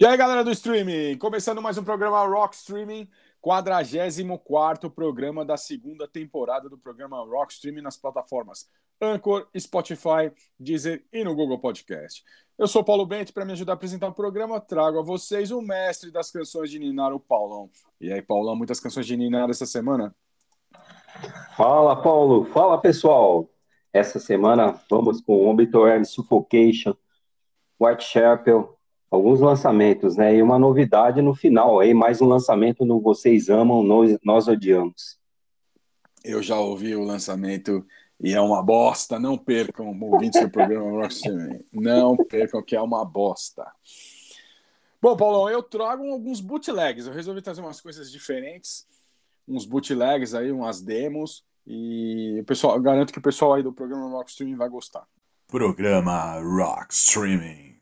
E aí, galera do streaming, começando mais um programa Rock Streaming, 44 programa da segunda temporada do programa Rock Streaming nas plataformas Anchor, Spotify, Deezer e no Google Podcast. Eu sou Paulo Bento, para me ajudar a apresentar o programa, trago a vocês o mestre das canções de Ninar, o Paulão. E aí, Paulão, muitas canções de Ninar essa semana? Fala, Paulo. Fala, pessoal. Essa semana vamos com Obituary Suffocation, Whitechapel, alguns lançamentos, né? E uma novidade no final aí, mais um lançamento no Vocês Amam, Nós, nós Odiamos. Eu já ouvi o lançamento e é uma bosta. Não percam, ouvintes do programa Rock Não percam, que é uma bosta. Bom, Paulão, eu trago alguns bootlegs. Eu resolvi trazer umas coisas diferentes, uns bootlegs aí, umas demos. E o pessoal, garanto que o pessoal aí do programa Rock Streaming vai gostar. Programa Rock Streaming.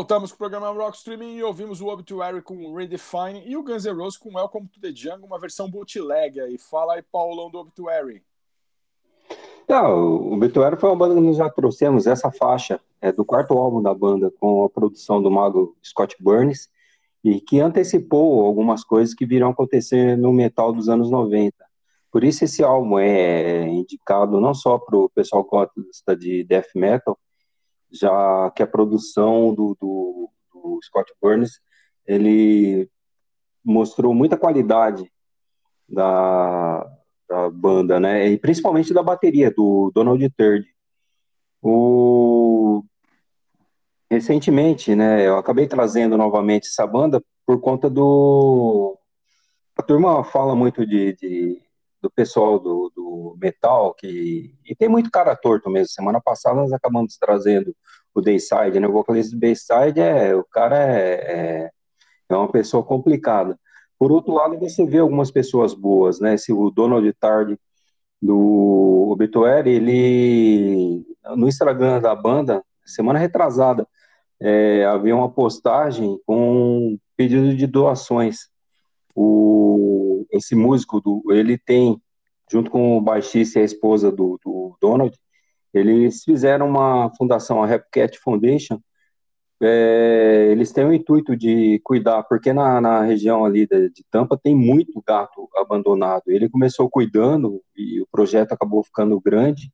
Voltamos com o programa Rock Streaming e ouvimos o Obituary com Redefine e o Guns N' Roses com Welcome to the Jungle, uma versão bootleg aí. Fala aí, Paulão, do Obituary. Não, o Obituary foi uma banda que nós já trouxemos. Essa faixa é do quarto álbum da banda, com a produção do mago Scott Burns, e que antecipou algumas coisas que virão acontecer no metal dos anos 90. Por isso esse álbum é indicado não só para o pessoal que gosta de death metal, já que a produção do, do, do Scott Burns ele mostrou muita qualidade da, da, banda, né? E principalmente da bateria do Donald Third. O recentemente, né? Eu acabei trazendo novamente essa banda por conta do a turma fala muito de, de do pessoal do, do metal, que e tem muito cara torto mesmo. Semana passada nós acabamos trazendo o Dayside, né? O vocalista do Dayside é o cara é, é, é, uma pessoa complicada. Por outro lado, você vê algumas pessoas boas, né? Se o Donald Tard do Obituary, ele no Instagram da banda, semana retrasada, é, havia uma postagem com pedido de doações. O esse músico, do, ele tem, junto com o baixista e a esposa do, do Donald, eles fizeram uma fundação, a Rapcat Foundation, é, eles têm o intuito de cuidar, porque na, na região ali de, de, Tampa tem muito gato abandonado. Ele começou cuidando e o projeto acabou ficando grande,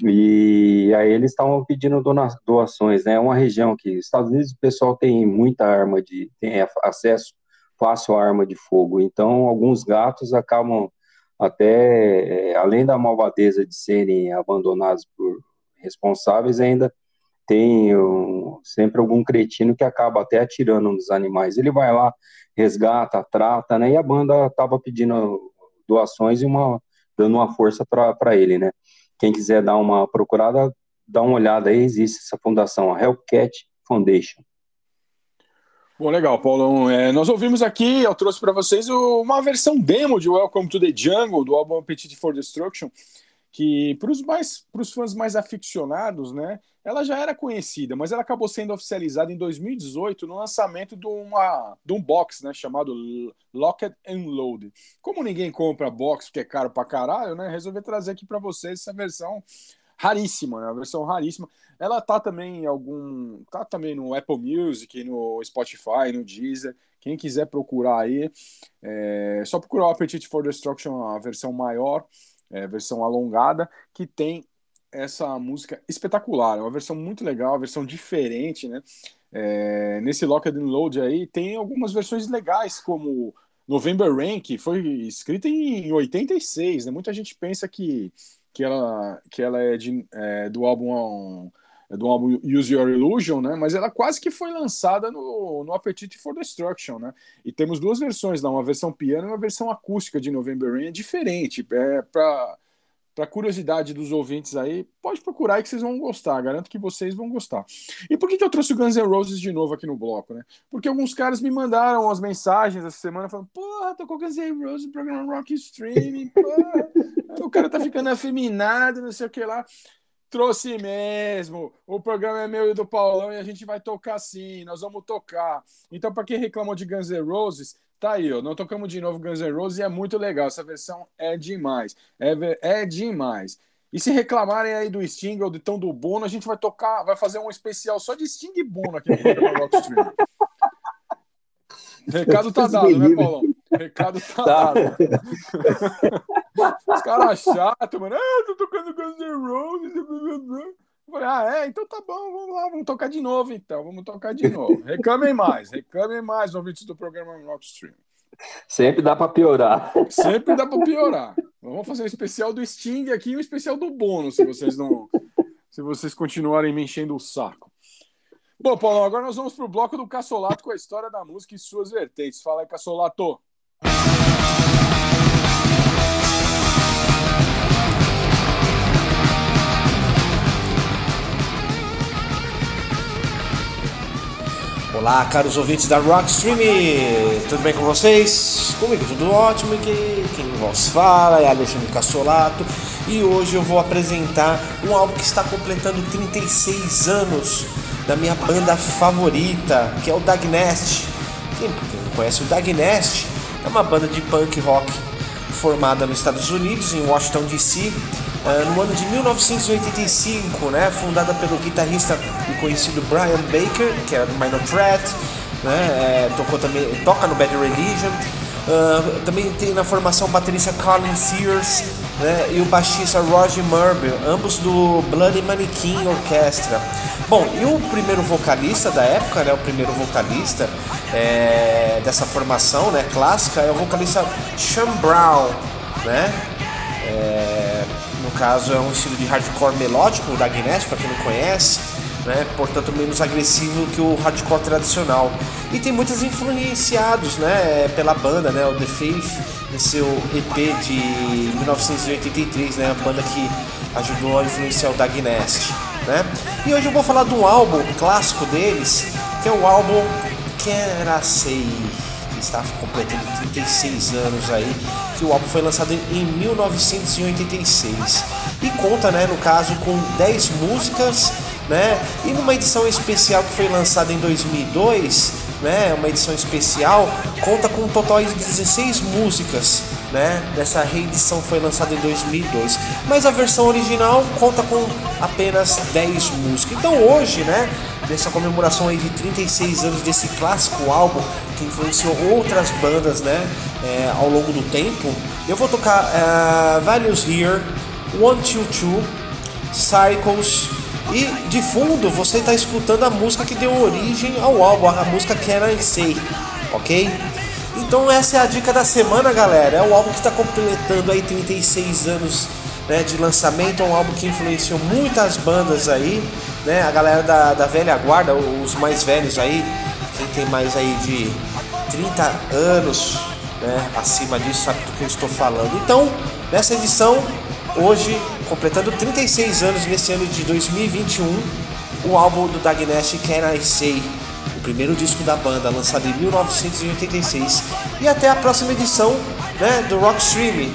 e aí eles estavam pedindo doações, né? É uma região que, Estados Unidos, o pessoal tem muita arma de, tem acesso fácil arma de fogo. Então, alguns gatos acabam até, é, além da malvadeza de serem abandonados por responsáveis, ainda tem um, sempre algum cretino que acaba até atirando nos animais. Ele vai lá, resgata, trata, né? E a banda estava pedindo doações e uma dando uma força para ele, né? Quem quiser dar uma procurada, dá uma olhada aí, existe essa fundação, a Hellcat Foundation. Bom, legal, Paulão. É, nós ouvimos aqui, eu trouxe para vocês uma versão demo de Welcome to the Jungle, do álbum Appetite for Destruction, que para os mais, fãs mais aficionados, né, ela já era conhecida, mas ela acabou sendo oficializada em 2018 no lançamento de, uma, de um box, né, chamado Locked and Loaded. Como ninguém compra box porque é caro pra caralho, né, resolvi trazer aqui para vocês essa versão raríssima, né? Uma versão raríssima. Ela tá também em algum. tá também no Apple Music, no Spotify, no Deezer. Quem quiser procurar aí, é só procurar o Appetite for Destruction, a versão maior, é, versão alongada, que tem essa música espetacular. É uma versão muito legal, uma versão diferente, né? É, nesse Locked and Load aí tem algumas versões legais, como November Rain, que foi escrita em 86, né? Muita gente pensa que que ela, que ela é, de, é do álbum é do álbum Use Your Illusion, né? Mas ela quase que foi lançada no, no Appetite for Destruction, né? E temos duas versões lá, uma versão piano e uma versão acústica de November Rain, é diferente, é para para curiosidade dos ouvintes aí, pode procurar aí que vocês vão gostar, garanto que vocês vão gostar. E por que, que eu trouxe o Guns N' Roses de novo aqui no bloco, né? Porque alguns caras me mandaram as mensagens essa semana falando, porra, tocou Guns N' Roses no programa Rock Streaming, porra, o cara tá ficando afeminado, não sei o que lá. Trouxe mesmo. O programa é meu e do Paulão e a gente vai tocar sim. Nós vamos tocar. Então, para quem reclamou de Guns N' Roses, Tá aí, ó. Não tocamos de novo Guns N' Roses e é muito legal. Essa versão é demais. É, é demais. E se reclamarem aí do Sting ou do Tão do Bono, a gente vai tocar, vai fazer um especial só de Sting e Bono aqui no Rock Stream. Recado tá dado, né, Paulão? Recado tá, tá. dado. Os caras chatos, mano. Ah, tô tocando Guns N' Roses. Falei, ah, é? Então tá bom, vamos lá, vamos tocar de novo então, vamos tocar de novo. Reclamem mais, reclamem mais, ouvintes do programa Rockstream. Sempre dá para piorar. Sempre dá para piorar. Vamos fazer um especial do Sting aqui e um especial do Bono, se vocês não. se vocês continuarem me enchendo o saco. Bom, Paulo, agora nós vamos pro bloco do Cassolato com a história da música e suas vertentes. Fala aí, Cassolato. Olá, caros ouvintes da Rockstream, tudo bem com vocês? Comigo tudo ótimo, que quem vos fala é Alexandre Cassolato e hoje eu vou apresentar um álbum que está completando 36 anos da minha banda favorita, que é o Dagnest. Quem não conhece o Dagnest? É uma banda de punk rock formada nos Estados Unidos, em Washington DC, eh, no ano de 1985, né, fundada pelo guitarrista conhecido Brian Baker, que era do Minor Threat, né, é, tocou também, toca no Bad Religion, uh, também tem na formação o baterista Colin Sears né, e o baixista Roger Murby, ambos do Bloody Mannequin Orchestra. Bom, e o primeiro vocalista da época, né, o primeiro vocalista é, dessa formação né, clássica é o vocalista Sean Brown, né? É, caso é um estilo de hardcore melódico, da Guinness, para quem não conhece, né? portanto menos agressivo que o hardcore tradicional. E tem muitos influenciados né? pela banda, né? o The Faith, em seu EP de 1983, né? a banda que ajudou a influenciar o Dagnest. Né? E hoje eu vou falar de um álbum clássico deles, que é o álbum Can I Say está completando 36 anos aí, que o álbum foi lançado em 1986 e conta, né, no caso, com 10 músicas, né, e numa edição especial que foi lançada em 2002, né, uma edição especial, conta com um total de 16 músicas, né? Dessa reedição foi lançada em 2002, mas a versão original conta com apenas 10 músicas. Então hoje, né, nessa comemoração aí de 36 anos desse clássico álbum que influenciou outras bandas, né, é, ao longo do tempo. Eu vou tocar uh, Values Here, One Two Two, Cycles e de fundo você está escutando a música que deu origem ao álbum, a música Can I Say, ok? Então essa é a dica da semana, galera. É o álbum que está completando aí 36 anos né, de lançamento, é um álbum que influenciou muitas bandas aí né? A galera da, da velha guarda, os mais velhos aí, quem tem mais aí de 30 anos, né? Acima disso sabe do que eu estou falando. Então, nessa edição, hoje, completando 36 anos nesse ano de 2021, o álbum do Dagnest Can I Say, primeiro disco da banda, lançado em 1986. E até a próxima edição né, do Rock Streaming.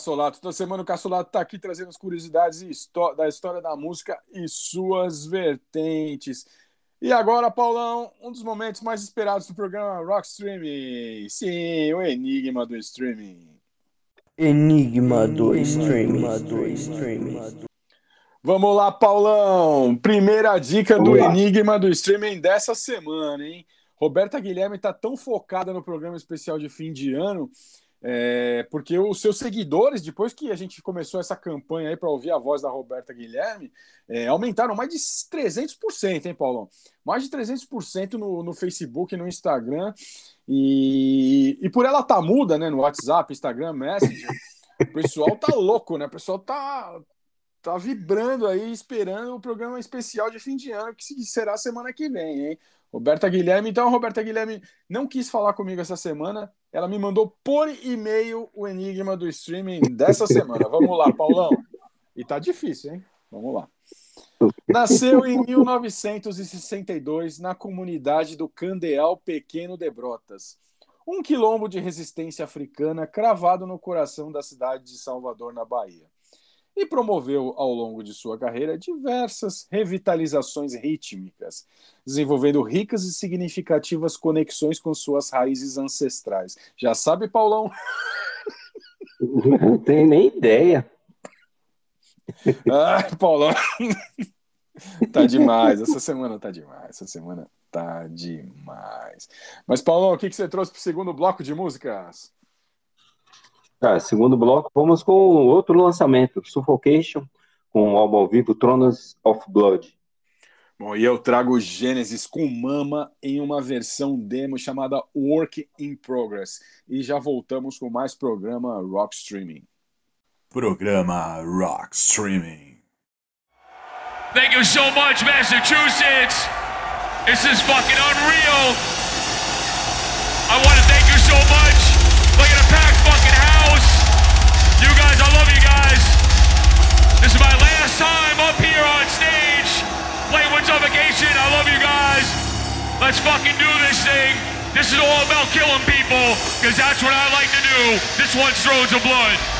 Cassolato. Toda semana o Cassolato está aqui trazendo as curiosidades da história da música e suas vertentes. E agora, Paulão, um dos momentos mais esperados do programa Rock Streaming. Sim, o enigma do streaming. Enigma do streaming. Do streaming. Vamos lá, Paulão. Primeira dica do enigma do streaming dessa semana, hein? Roberta Guilherme está tão focada no programa especial de fim de ano, é, porque os seus seguidores, depois que a gente começou essa campanha aí para ouvir a voz da Roberta Guilherme, é, aumentaram mais de 300%, hein, Paulão? Mais de 300% no, no Facebook no Instagram. E, e por ela tá muda, né, no WhatsApp, Instagram, Messenger, o pessoal tá louco, né? O pessoal tá, tá vibrando aí, esperando o programa especial de fim de ano, que será semana que vem, hein? Roberta Guilherme. Então, a Roberta Guilherme não quis falar comigo essa semana. Ela me mandou por e-mail o enigma do streaming dessa semana. Vamos lá, Paulão. E tá difícil, hein? Vamos lá. Nasceu em 1962 na comunidade do Candeal Pequeno de Brotas, um quilombo de resistência africana cravado no coração da cidade de Salvador, na Bahia e promoveu ao longo de sua carreira diversas revitalizações rítmicas, desenvolvendo ricas e significativas conexões com suas raízes ancestrais. Já sabe, Paulão? Não tenho nem ideia. Ai, Paulão. tá demais, essa semana tá demais, essa semana tá demais. Mas, Paulão, o que, que você trouxe para o segundo bloco de músicas? Tá, segundo bloco, vamos com outro lançamento, Suffocation, com o álbum ao vivo Thrones of Blood. Bom, e eu trago Gênesis com Mama em uma versão demo chamada Work in Progress. E já voltamos com mais programa Rock Streaming. Programa Rock Streaming. Thank you so much, Massachusetts. This is fucking unreal. I want to thank you so much. Time up here on stage. Playing with Suffocation. I love you guys. Let's fucking do this thing. This is all about killing people, because that's what I like to do. This one's Thrones of Blood.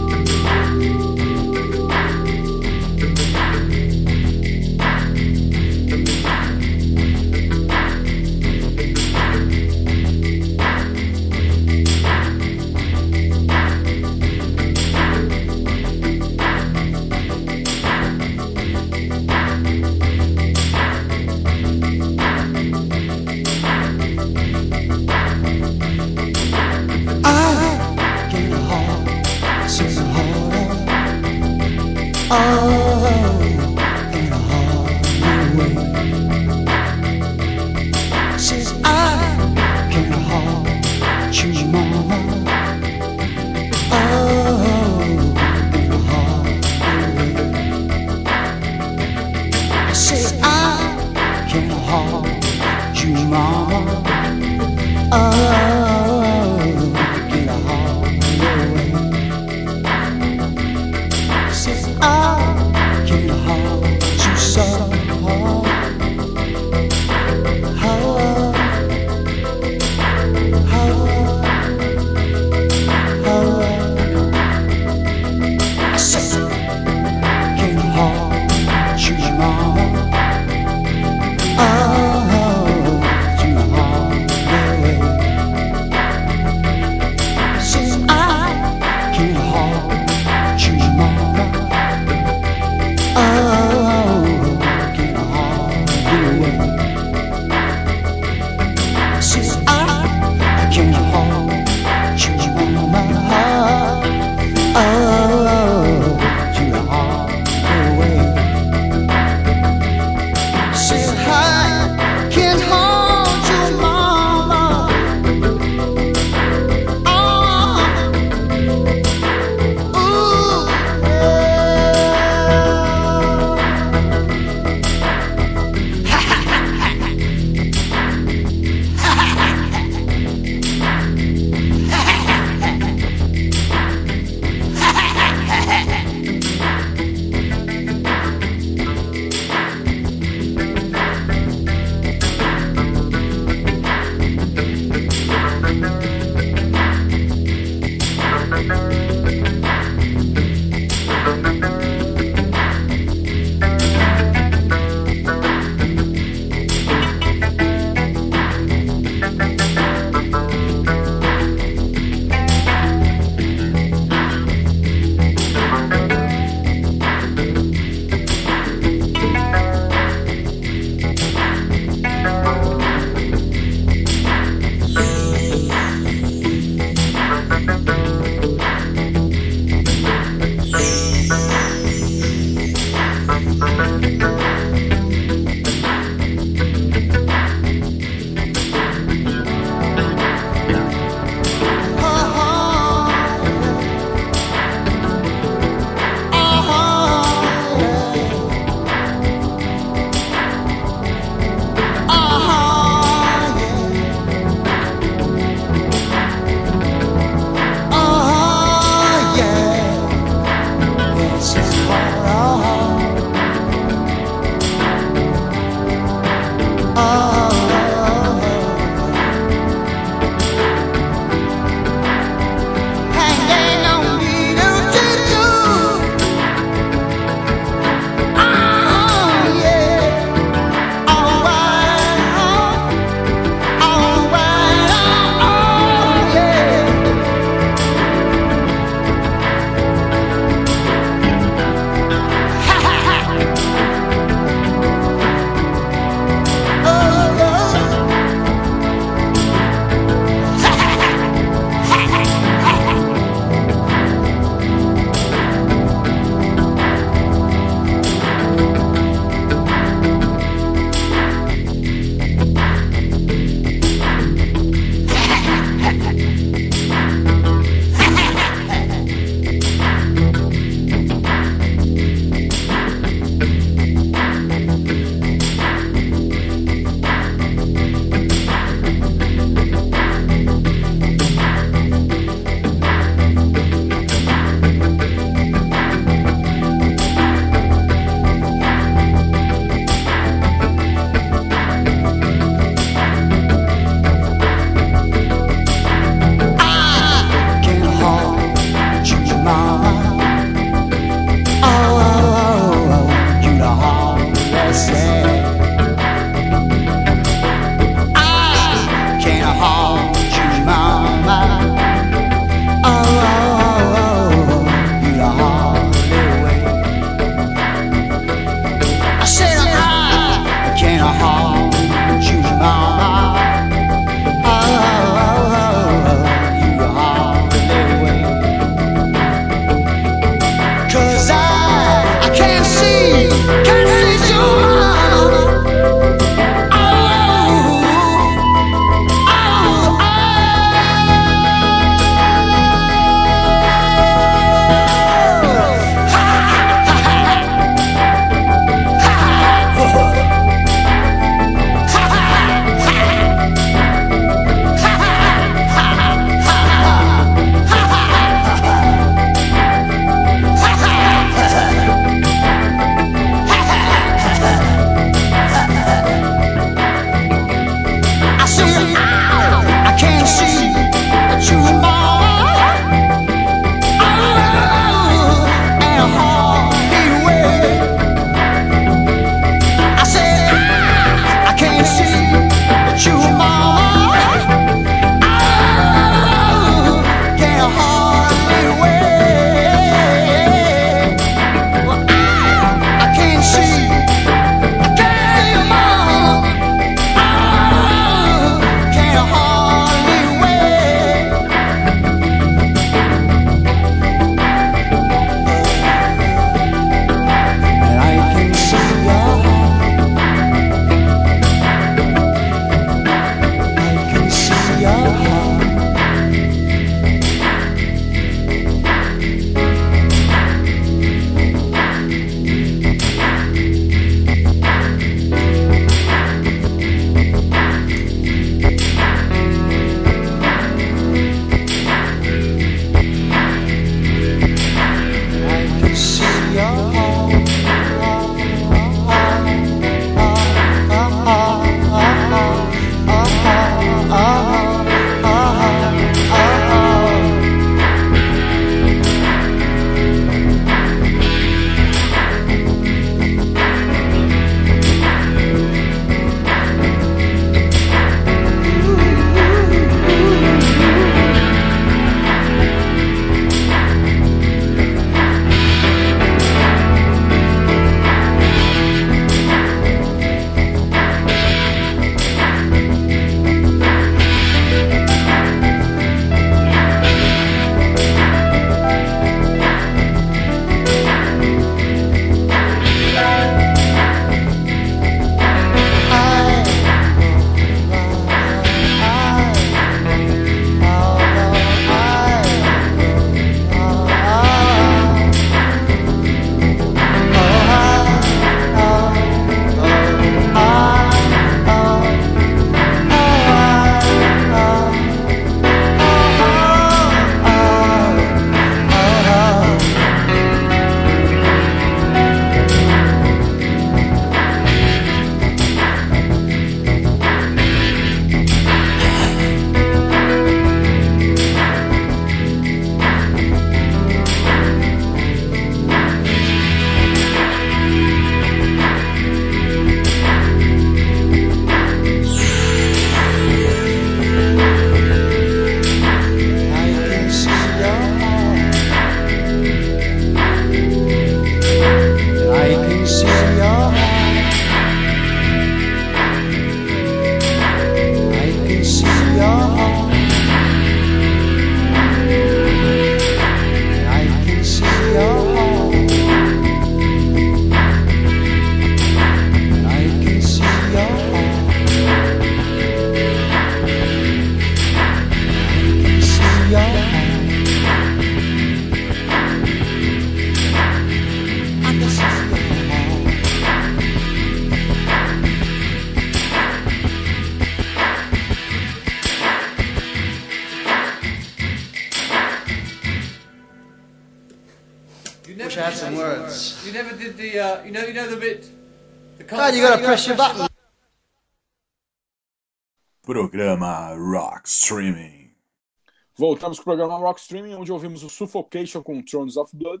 Voltamos com o programa Rock Streaming, onde ouvimos o Suffocation com Thrones of Blood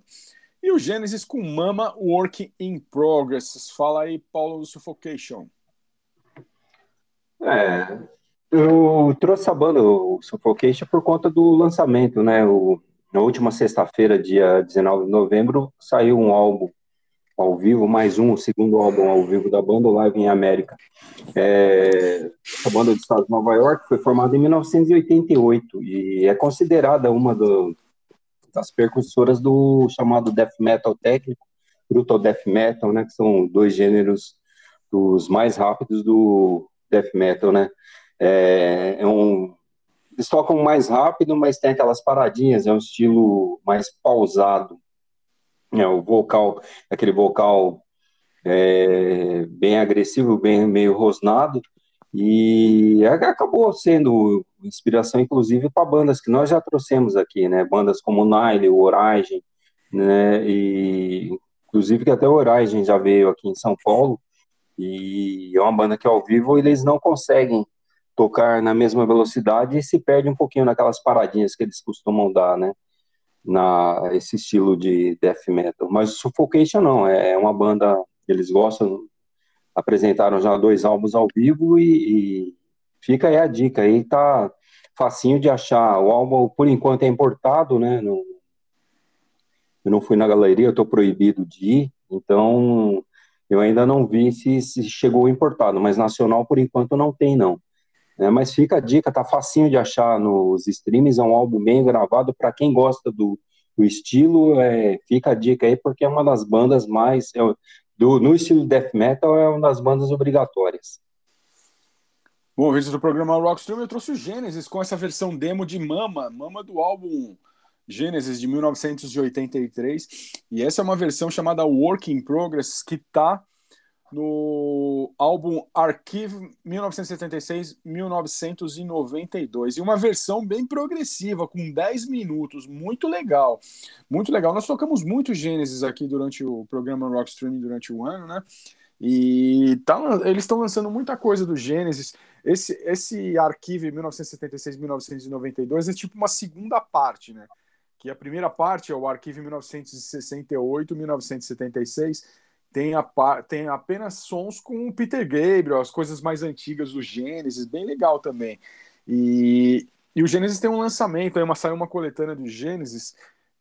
e o Genesis com Mama Work in Progress. Fala aí, Paulo, do Suffocation. É, eu trouxe a banda, o Suffocation, por conta do lançamento, né? O, na última sexta-feira, dia 19 de novembro, saiu um álbum ao vivo, mais um, o segundo álbum ao vivo da banda, Live em América. É, a banda do estado de Nova York foi formada em 1988 e é considerada uma do, das percussoras do chamado death metal técnico Brutal Death Metal, né? Que são dois gêneros dos mais rápidos do Death Metal, né? É, é um, eles tocam mais rápido, mas tem aquelas paradinhas, é um estilo mais pausado. É, o vocal, aquele vocal é, bem agressivo, bem meio rosnado, e acabou sendo inspiração, inclusive, para bandas que nós já trouxemos aqui, né? Bandas como Nile, o Origem, né? E inclusive que até o Origem já veio aqui em São Paulo, e é uma banda que ao vivo eles não conseguem tocar na mesma velocidade e se perde um pouquinho naquelas paradinhas que eles costumam dar, né? Na esse estilo de death metal. Mas Suffocation não, é uma banda eles gostam, apresentaram já dois álbuns ao vivo e, e fica aí a dica, aí tá facinho de achar. O álbum, por enquanto, é importado, né? No, eu não fui na galeria, eu estou proibido de ir, então eu ainda não vi se, se, chegou importado, mas nacional por enquanto não tem não. É, mas fica a dica, tá facinho de achar nos streams, é um álbum bem gravado para quem gosta do, do estilo, é, fica a dica aí porque é uma das bandas mais é, do, no estilo death metal é uma das bandas obrigatórias. Bom, vídeo do programa Rockstream eu trouxe o Genesis com essa versão demo de Mama, Mama do álbum Genesis de 1983, e essa é uma versão chamada Work in Progress que tá no álbum Archive 1976-1992. E uma versão bem progressiva, com 10 minutos, muito legal. Muito legal. Nós tocamos muito Gênesis aqui durante o programa Rock Streaming durante o ano, né? E tá, eles estão lançando muita coisa do Gênesis. Esse, esse Archive 1976-1992 é tipo uma segunda parte, né? Que a primeira parte é o Arquivo 1968-1976 tem, a, tem apenas sons com o Peter Gabriel, as coisas mais antigas do Gênesis, bem legal também. E, e o Gênesis tem um lançamento, aí uma, saiu uma coletânea do Gênesis,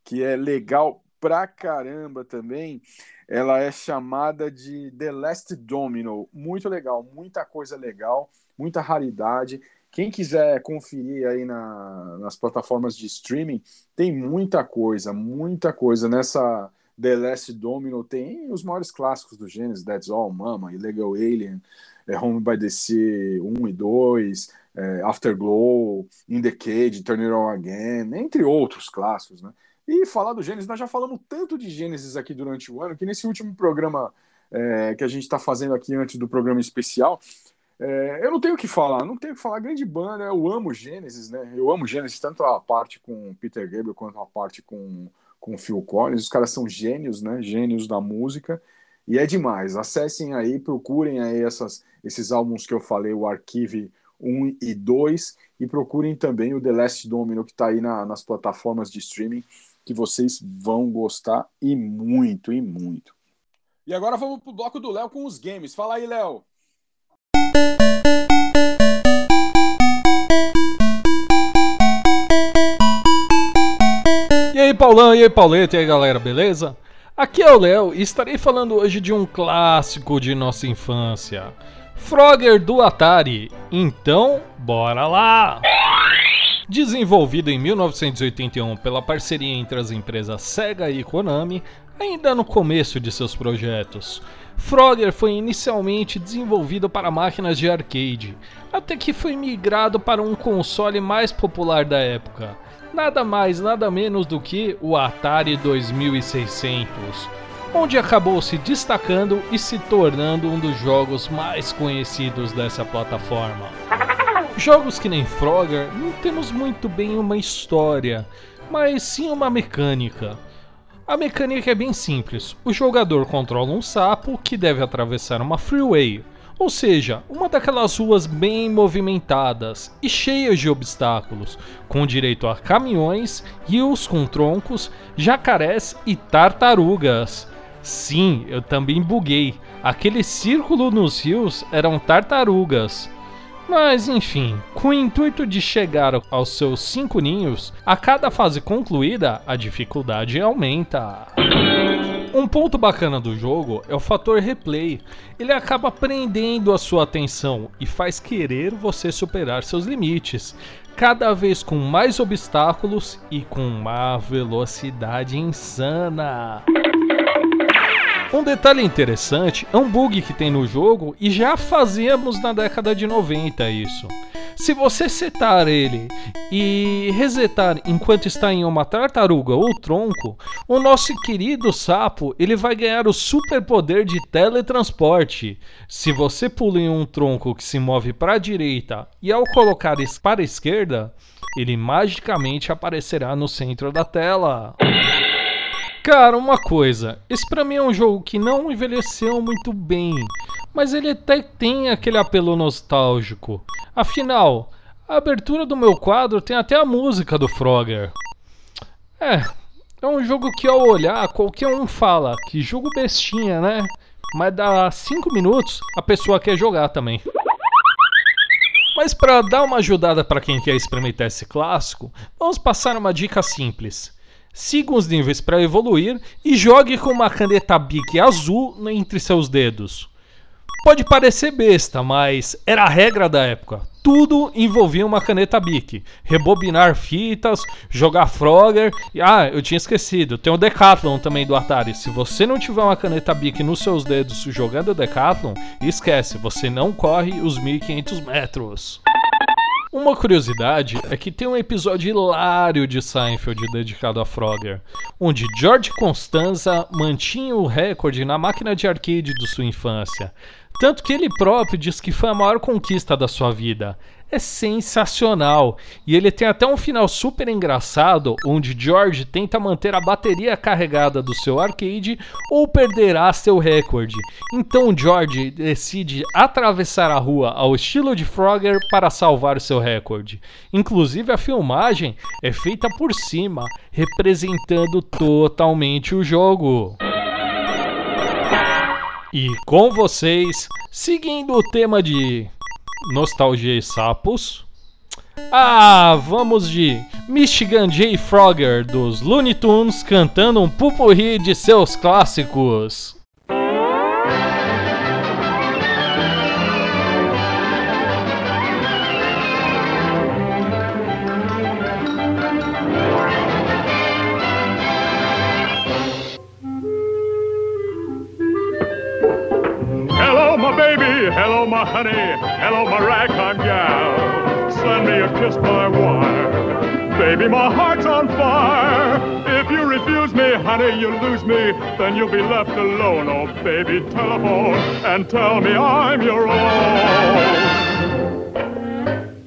que é legal pra caramba também. Ela é chamada de The Last Domino. Muito legal, muita coisa legal, muita raridade. Quem quiser conferir aí na, nas plataformas de streaming, tem muita coisa, muita coisa nessa The Last Domino, tem os maiores clássicos do Gênesis, That's All, Mama, Illegal Alien, é, Home by the Sea 1 e 2, é, Afterglow, In the Cage, Turn It On Again, entre outros clássicos, né? E falar do Gênesis, nós já falamos tanto de Gênesis aqui durante o ano, que nesse último programa é, que a gente está fazendo aqui antes do programa especial, é, eu não tenho o que falar, não tenho o que falar. Grande banda, eu amo Gênesis, né? Eu amo Gênesis, tanto a parte com Peter Gabriel quanto a parte com com Phil Collins. Os caras são gênios, né? Gênios da música. E é demais. Acessem aí, procurem aí essas, esses álbuns que eu falei, o Archive 1 e 2, e procurem também o The Last Domino, que está aí na, nas plataformas de streaming, que vocês vão gostar e muito, e muito. E agora vamos pro bloco do Léo com os games. Fala aí, Léo. Paulão, e aí, Pauleta, e aí, galera, beleza? Aqui é o Léo e estarei falando hoje de um clássico de nossa infância, Frogger do Atari. Então, bora lá! Desenvolvido em 1981 pela parceria entre as empresas Sega e Konami, ainda no começo de seus projetos, Frogger foi inicialmente desenvolvido para máquinas de arcade, até que foi migrado para um console mais popular da época nada mais, nada menos do que o Atari 2600, onde acabou se destacando e se tornando um dos jogos mais conhecidos dessa plataforma. Jogos que nem Frogger não temos muito bem uma história, mas sim uma mecânica. A mecânica é bem simples: o jogador controla um sapo que deve atravessar uma freeway, ou seja, uma daquelas ruas bem movimentadas e cheias de obstáculos, com direito a caminhões, rios com troncos, jacarés e tartarugas. Sim, eu também buguei. Aquele círculo nos rios eram tartarugas. Mas enfim, com o intuito de chegar aos seus cinco ninhos, a cada fase concluída, a dificuldade aumenta. Um ponto bacana do jogo é o fator replay. Ele acaba prendendo a sua atenção e faz querer você superar seus limites, cada vez com mais obstáculos e com uma velocidade insana. Um detalhe interessante é um bug que tem no jogo e já fazíamos na década de 90 isso. Se você setar ele e resetar enquanto está em uma tartaruga ou tronco, o nosso querido sapo ele vai ganhar o superpoder de teletransporte. Se você pula em um tronco que se move para a direita e ao colocar para a esquerda, ele magicamente aparecerá no centro da tela. Cara, uma coisa, esse pra mim é um jogo que não envelheceu muito bem, mas ele até tem aquele apelo nostálgico. Afinal, a abertura do meu quadro tem até a música do Frogger. É, é um jogo que ao olhar qualquer um fala que jogo bestinha, né? Mas dá 5 minutos a pessoa quer jogar também. Mas para dar uma ajudada para quem quer experimentar esse clássico, vamos passar uma dica simples siga os níveis para evoluir e jogue com uma caneta Bic azul entre seus dedos. Pode parecer besta, mas era a regra da época. Tudo envolvia uma caneta Bic. Rebobinar fitas, jogar Frogger. Ah, eu tinha esquecido, tem o Decathlon também do Atari. Se você não tiver uma caneta Bic nos seus dedos jogando Decathlon, esquece, você não corre os 1500 metros. Uma curiosidade é que tem um episódio hilário de Seinfeld dedicado a Frogger, onde George Constanza mantinha o recorde na máquina de arcade de sua infância. Tanto que ele próprio diz que foi a maior conquista da sua vida é sensacional. E ele tem até um final super engraçado, onde George tenta manter a bateria carregada do seu arcade ou perderá seu recorde. Então George decide atravessar a rua ao estilo de Frogger para salvar seu recorde. Inclusive a filmagem é feita por cima, representando totalmente o jogo. E com vocês, seguindo o tema de Nostalgia e Sapos. Ah, vamos de Michigan J. Frogger dos Looney Tunes cantando um pupurri de seus clássicos. Hello, my honey. Hello, my ragtime gal. Send me a kiss by wire. Baby, my heart's on fire. If you refuse me, honey, you lose me. Then you'll be left alone. Oh, baby, telephone and tell me I'm your own.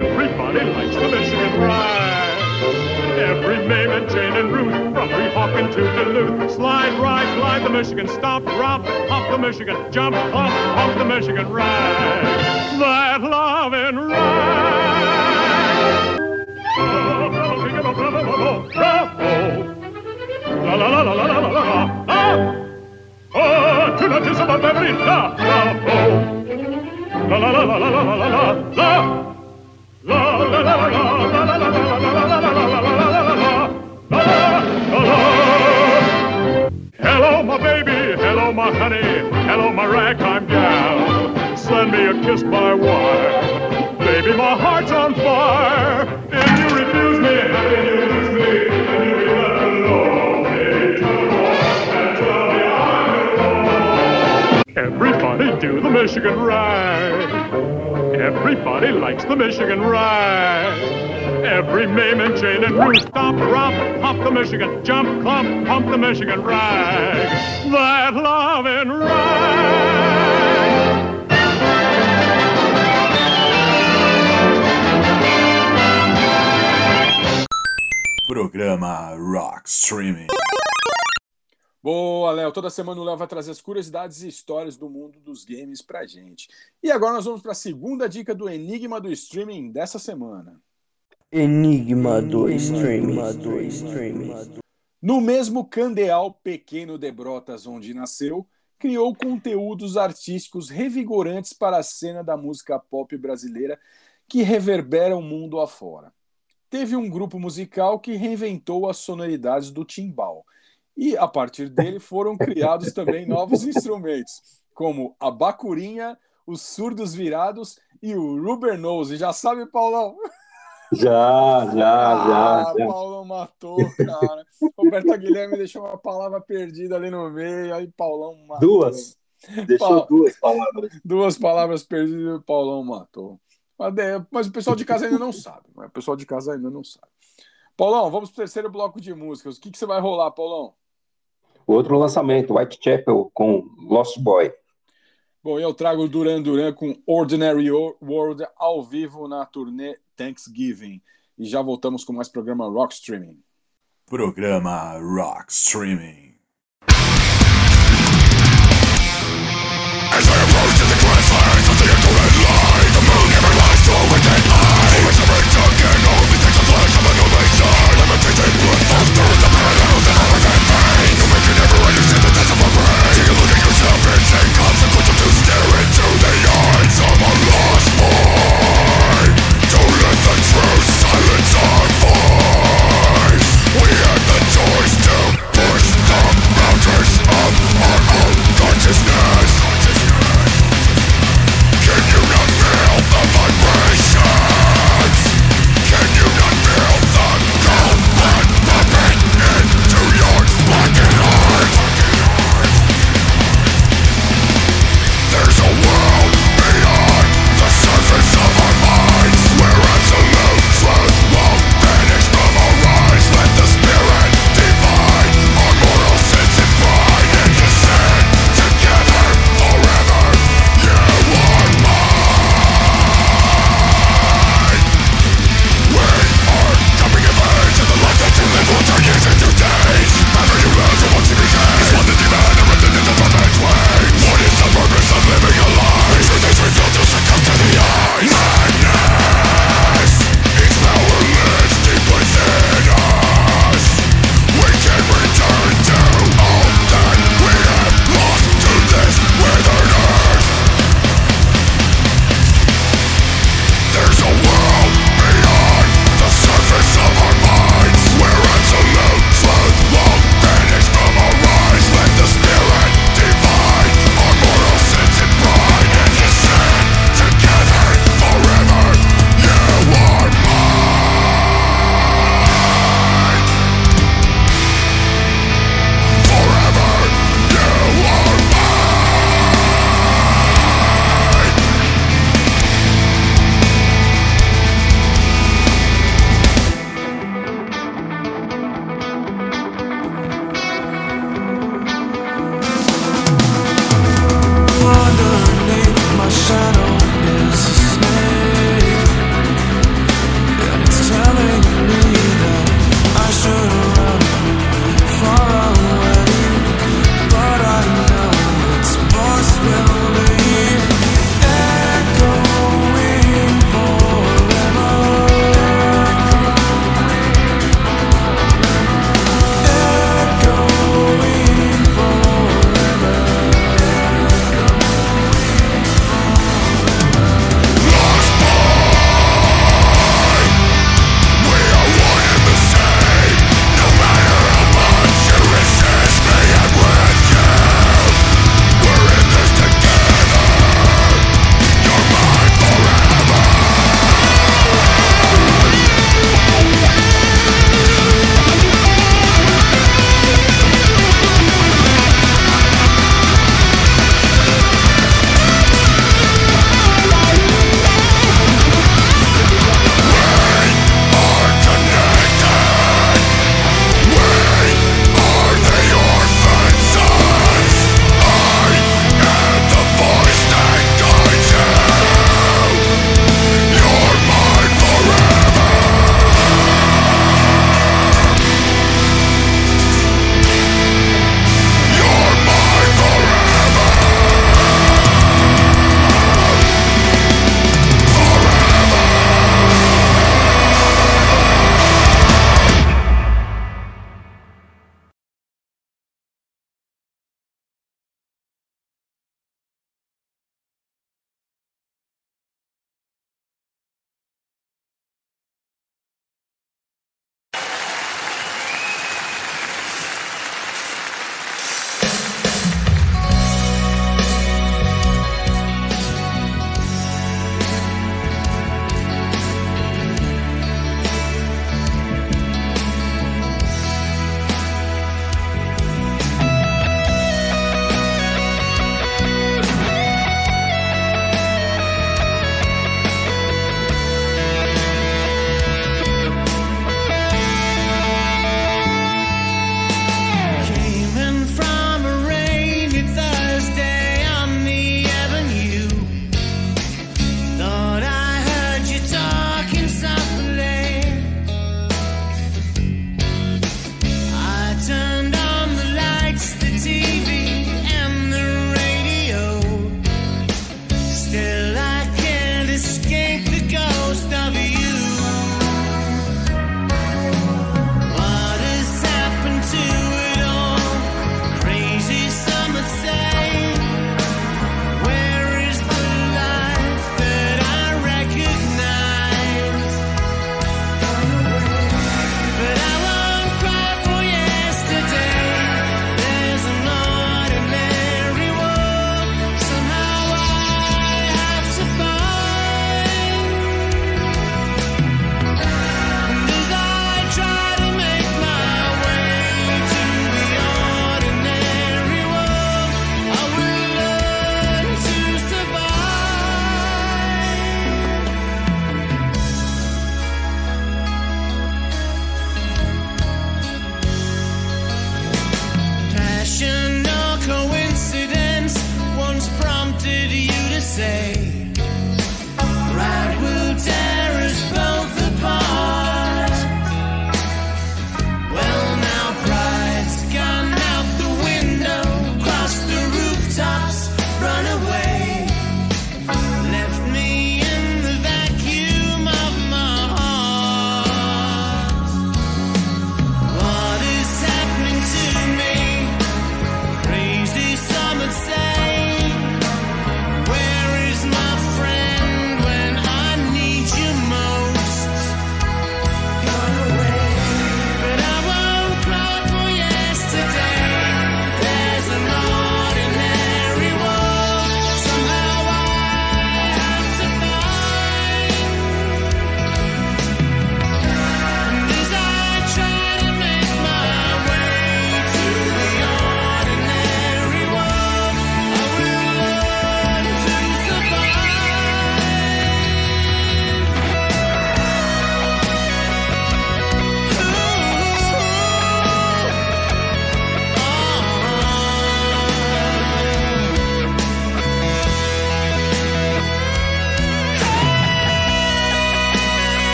Everybody likes the Michigan ride. Every name and Jane and Ruth from Weehawken to Duluth. Slide, ride, glide the Michigan, stop, drop, hop the Michigan, jump, hop, hop the Michigan, ride. That loving ride. La la la la la la la la. Ah! Oh, to the tiss of a Beverly. La, la, oh. La la la la la la la la la. La la la la la la la la la la la la la la la Hello, my baby. Hello, my honey. Hello, my ragtime gal. Send me a kiss by wire. Baby, my heart's on fire. If you refuse me, then you lose me. Then you'll be left alone. And tell me I'm alone. Everybody do the Michigan ride. Everybody likes the Michigan ride. Every Mame and Jane and stop, drop, hop the Michigan, jump, clump, pump the Michigan. That. Programa Rock Streaming. Léo. Toda semana o Léo vai trazer as curiosidades e histórias do mundo dos games pra gente. E agora nós vamos para a segunda dica do Enigma do Streaming dessa semana. Enigma do streaming. No mesmo candeal pequeno de Brotas onde nasceu, criou conteúdos artísticos revigorantes para a cena da música pop brasileira que reverbera o mundo afora. Teve um grupo musical que reinventou as sonoridades do timbal. E a partir dele foram criados também novos instrumentos, como a bacurinha, os surdos virados e o rubber nose. Já sabe, Paulão? Já, já, Ah, já, já. Paulão matou, cara. Roberto Guilherme deixou uma palavra perdida ali no meio, aí Paulão matou. Duas. Deixou Pa- duas palavras. Duas palavras perdidas e o Paulão matou. Mas, o pessoal de casa ainda não sabe. né? O pessoal de casa ainda não sabe. Paulão, vamos pro terceiro bloco de músicas. O que, que você vai rolar, Paulão? Outro lançamento, Whitechapel com Lost Boy. Bom, eu trago o Duran Duran com Ordinary World ao vivo na turnê Thanksgiving. E já voltamos com mais programa Rock Streaming. Programa Rock Streaming. We had the choice to Take a look at yourself, it's inconsequential to stare into the eyes of a lost boy.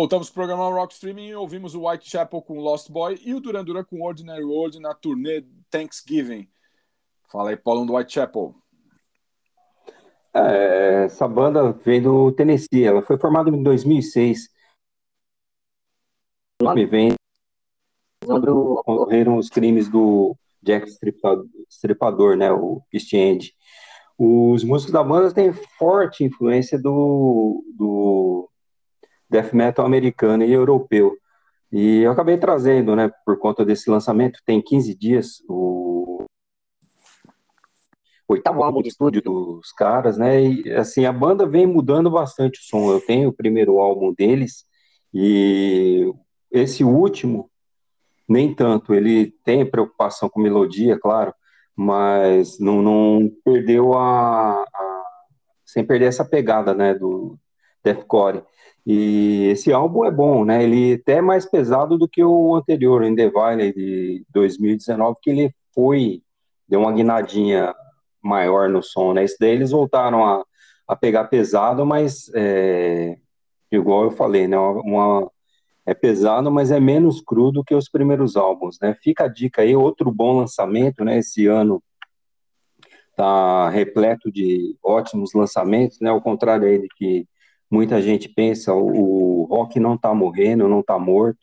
Voltamos pro programa Rock Streaming e ouvimos o Whitechapel com Lost Boy e o Duran Duran com Ordinary World na turnê Thanksgiving. Fala aí, Paulão do Whitechapel. É, essa banda veio do Tennessee, ela foi formada em 2006. O nome vem quando ocorreram os crimes do Jack Stripador né, o East End. Os músicos da banda têm forte influência do, do death metal americano e europeu. E eu acabei trazendo, né, por conta desse lançamento, tem 15 dias, o oitavo álbum de estúdio dos caras, né? E assim, a banda vem mudando bastante o som. Eu tenho o primeiro álbum deles e esse último nem tanto. Ele tem preocupação com melodia, claro, mas não, não perdeu a, a, sem perder essa pegada, né, do deathcore. E esse álbum é bom, né? Ele até é mais pesado do que o anterior, In The Valley de 2019, que ele foi deu uma guinadinha maior no som, né? Esse daí eles voltaram a, a pegar pesado, mas é, igual eu falei, né? Uma, é pesado, mas é menos crudo que os primeiros álbuns, né? Fica a dica aí, outro bom lançamento, né? Esse ano tá repleto de ótimos lançamentos, né? Ao contrário aí de que muita gente pensa, o, rock não tá morrendo, não tá morto.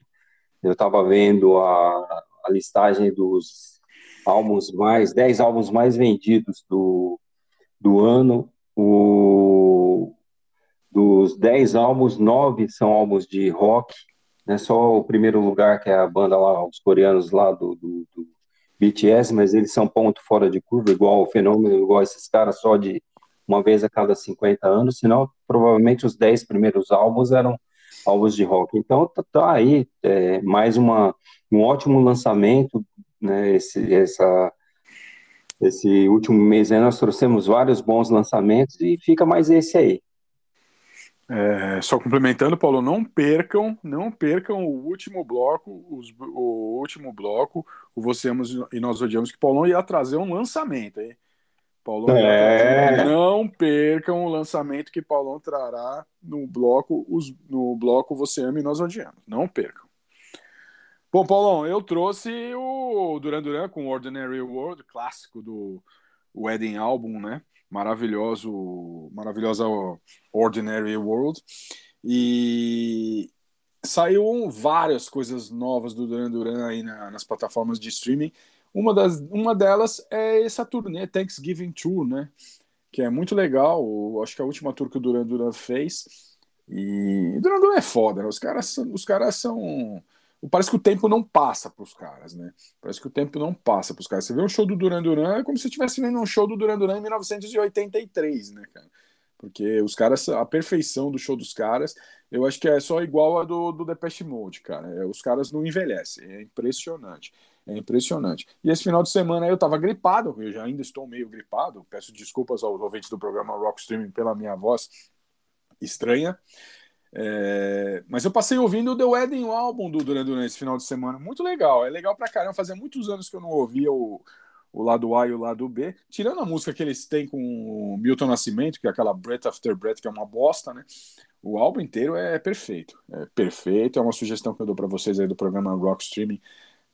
Eu estava vendo a, a listagem dos álbuns mais, 10 álbuns mais vendidos do, do ano. O, dos 10 álbuns, 9 são álbuns de rock, né? Só o primeiro lugar, que é a banda lá, os coreanos lá do, do, do BTS, mas eles são ponto fora de curva, igual o fenômeno, igual esses caras, só de uma vez a cada 50 anos, senão provavelmente os 10 primeiros álbuns eram álbuns de rock. Então tá, tá aí é, mais uma, um ótimo lançamento né? Esse, essa, esse último mês aí nós trouxemos vários bons lançamentos e fica mais esse aí. É, só complementando, Paulo, não percam, não percam o último bloco, os, o último bloco, o Você Amos e Nós Odiamos, que Paulão ia trazer um lançamento, hein? Paulão é. trazer, não percam o lançamento que Paulão trará no bloco, os, no bloco Você Ama e Nós Odiamos. Não percam. Bom, Paulão, eu trouxe o Duran Duran com Ordinary World, clássico do Wedding Album, né? Maravilhoso, maravilhosa Ordinary World. E saiu várias coisas novas do Duran Duran aí na, nas plataformas de streaming. Uma, das, uma delas é essa turnê Thanksgiving Tour, né? Que é muito legal. Acho que é a última tour que o Duran Duran fez. E Duran Duran é foda, né? Os caras, os caras são Parece que o tempo não passa para os caras, né? Parece que o tempo não passa para os caras. Você vê um show do Duran Duran é como se estivesse vendo um show do Duran Duran em 1983, né, cara? Porque os caras, a perfeição do show dos caras, eu acho que é só igual a do, do Depeche Mode, cara. É, os caras não envelhecem, é impressionante. É impressionante. E esse final de semana eu tava gripado, eu já ainda estou meio gripado. Peço desculpas aos ouvintes do programa Rock Streaming pela minha voz estranha. É, mas eu passei ouvindo o The Wedding, o álbum do Duran Duran esse final de semana. Muito legal, é legal pra caramba. Fazia muitos anos que eu não ouvia o, o lado A e o lado B. Tirando a música que eles têm com o Milton Nascimento, que é aquela Breath After Breath, que é uma bosta, né? O álbum inteiro é perfeito. É perfeito. É uma sugestão que eu dou para vocês aí do programa Rock Streaming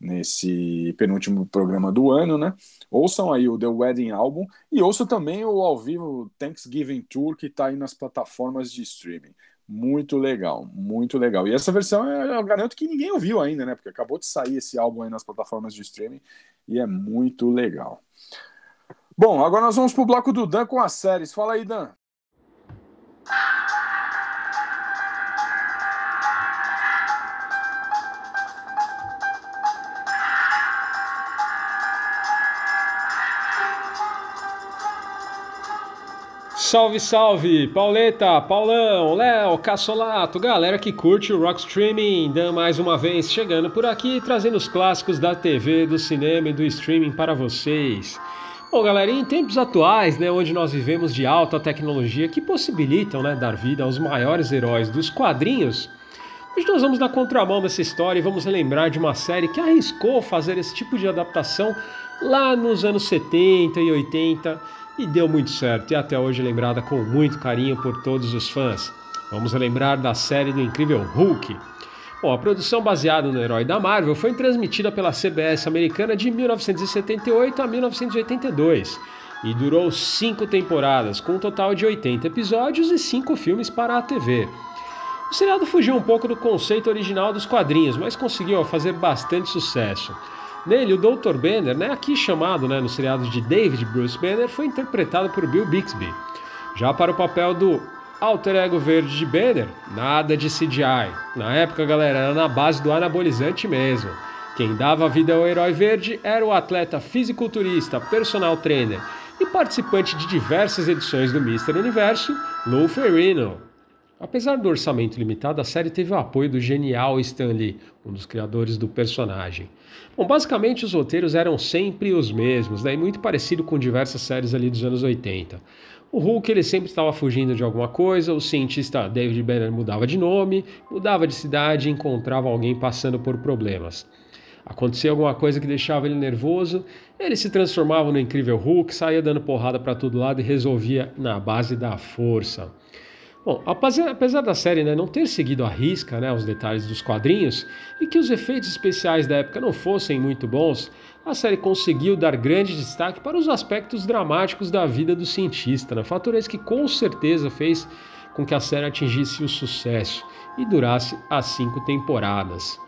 nesse penúltimo programa do ano, né? Ouçam aí o The Wedding Album e ouçam também o ao vivo Thanksgiving Tour que está aí nas plataformas de streaming. Muito legal, muito legal. E essa versão eu garanto que ninguém ouviu ainda, né? Porque acabou de sair esse álbum aí nas plataformas de streaming e é muito legal. Bom, agora nós vamos pro bloco do Dan com as séries. Fala aí, Dan. Salve, salve! Pauleta, Paulão, Léo, Cassolato, galera que curte o Rock Streaming, Dan mais uma vez chegando por aqui trazendo os clássicos da TV, do cinema e do streaming para vocês. Bom, galera, em tempos atuais, né, onde nós vivemos de alta tecnologia que possibilitam né, dar vida aos maiores heróis dos quadrinhos, Hoje nós vamos na contramão dessa história e vamos relembrar de uma série que arriscou fazer esse tipo de adaptação lá nos anos 70 e 80 e deu muito certo e até hoje lembrada com muito carinho por todos os fãs. Vamos relembrar da série do incrível Hulk. Bom, a produção baseada no herói da Marvel foi transmitida pela CBS americana de 1978 a 1982 e durou cinco temporadas, com um total de 80 episódios e cinco filmes para a TV. O seriado fugiu um pouco do conceito original dos quadrinhos, mas conseguiu fazer bastante sucesso. Nele, o Dr. Banner, né, aqui chamado né, no seriado de David Bruce Banner, foi interpretado por Bill Bixby. Já para o papel do alter ego verde de Banner, nada de CGI. Na época, galera, era na base do anabolizante mesmo. Quem dava vida ao herói verde era o atleta fisiculturista, personal trainer e participante de diversas edições do Mr. Universo, Lou Ferrino. Apesar do orçamento limitado, a série teve o apoio do genial Stan Lee, um dos criadores do personagem. Bom, basicamente os roteiros eram sempre os mesmos, né, muito parecido com diversas séries ali dos anos 80. O Hulk ele sempre estava fugindo de alguma coisa, o cientista David Banner mudava de nome, mudava de cidade e encontrava alguém passando por problemas. Acontecia alguma coisa que deixava ele nervoso, ele se transformava no incrível Hulk, saía dando porrada para todo lado e resolvia na base da força. Bom, apesar da série né, não ter seguido a risca né, os detalhes dos quadrinhos e que os efeitos especiais da época não fossem muito bons, a série conseguiu dar grande destaque para os aspectos dramáticos da vida do cientista, né, fator esse que com certeza fez com que a série atingisse o sucesso e durasse as cinco temporadas.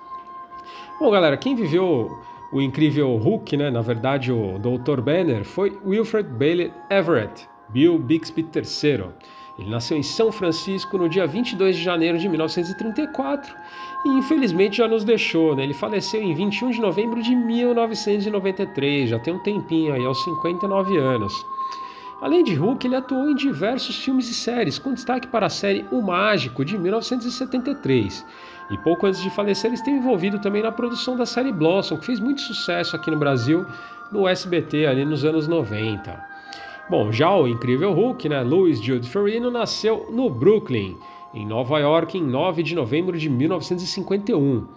Bom, galera, quem viveu o incrível Hulk, né, na verdade o Dr. Banner, foi Wilfred Bailey Everett, Bill Bixby III. Ele nasceu em São Francisco no dia 22 de janeiro de 1934 e infelizmente já nos deixou. Né? Ele faleceu em 21 de novembro de 1993, já tem um tempinho aí, aos 59 anos. Além de Hulk, ele atuou em diversos filmes e séries, com destaque para a série O Mágico, de 1973. E pouco antes de falecer, ele esteve envolvido também na produção da série Blossom, que fez muito sucesso aqui no Brasil, no SBT, ali nos anos 90. Bom, já o incrível Hulk, né, Louis Jude Ferrino, nasceu no Brooklyn, em Nova York, em 9 de novembro de 1951.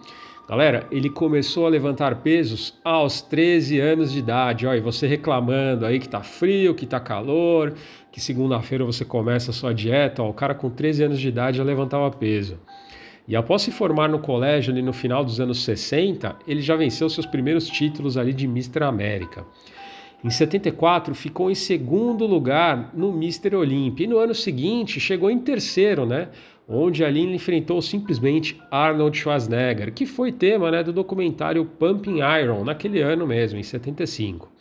Galera, ele começou a levantar pesos aos 13 anos de idade. Olha, você reclamando aí que tá frio, que tá calor, que segunda-feira você começa a sua dieta. Ó, o cara com 13 anos de idade já levantava peso. E após se formar no colégio ali no final dos anos 60, ele já venceu seus primeiros títulos ali de Mr. América. Em 74 ficou em segundo lugar no Mr. Olympia e no ano seguinte chegou em terceiro, né? Onde ali enfrentou simplesmente Arnold Schwarzenegger, que foi tema né, do documentário Pumping Iron naquele ano mesmo, em 75.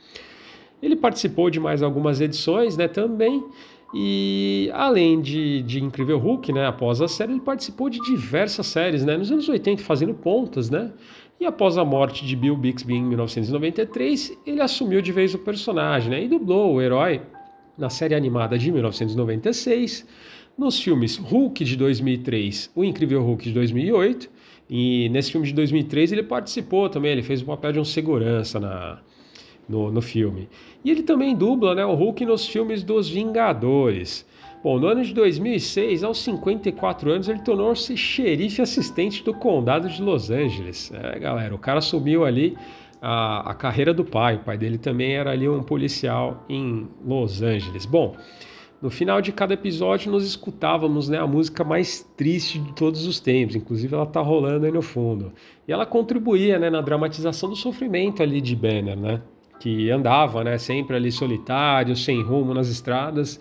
Ele participou de mais algumas edições, né? Também e além de, de Incrível Hulk, né, após a série, ele participou de diversas séries, né, nos anos 80 fazendo pontas, né? E após a morte de Bill Bixby em 1993, ele assumiu de vez o personagem né, e dublou o herói na série animada de 1996, nos filmes Hulk de 2003, O Incrível Hulk de 2008, e nesse filme de 2003 ele participou também, ele fez o papel de um segurança na, no, no filme. E ele também dubla né, o Hulk nos filmes dos Vingadores. Bom, no ano de 2006, aos 54 anos, ele tornou-se xerife assistente do condado de Los Angeles. É, galera, o cara assumiu ali a, a carreira do pai. O pai dele também era ali um policial em Los Angeles. Bom, no final de cada episódio nós escutávamos né, a música mais triste de todos os tempos, inclusive ela tá rolando aí no fundo. E ela contribuía né, na dramatização do sofrimento ali de Banner, né? Que andava né, sempre ali solitário, sem rumo nas estradas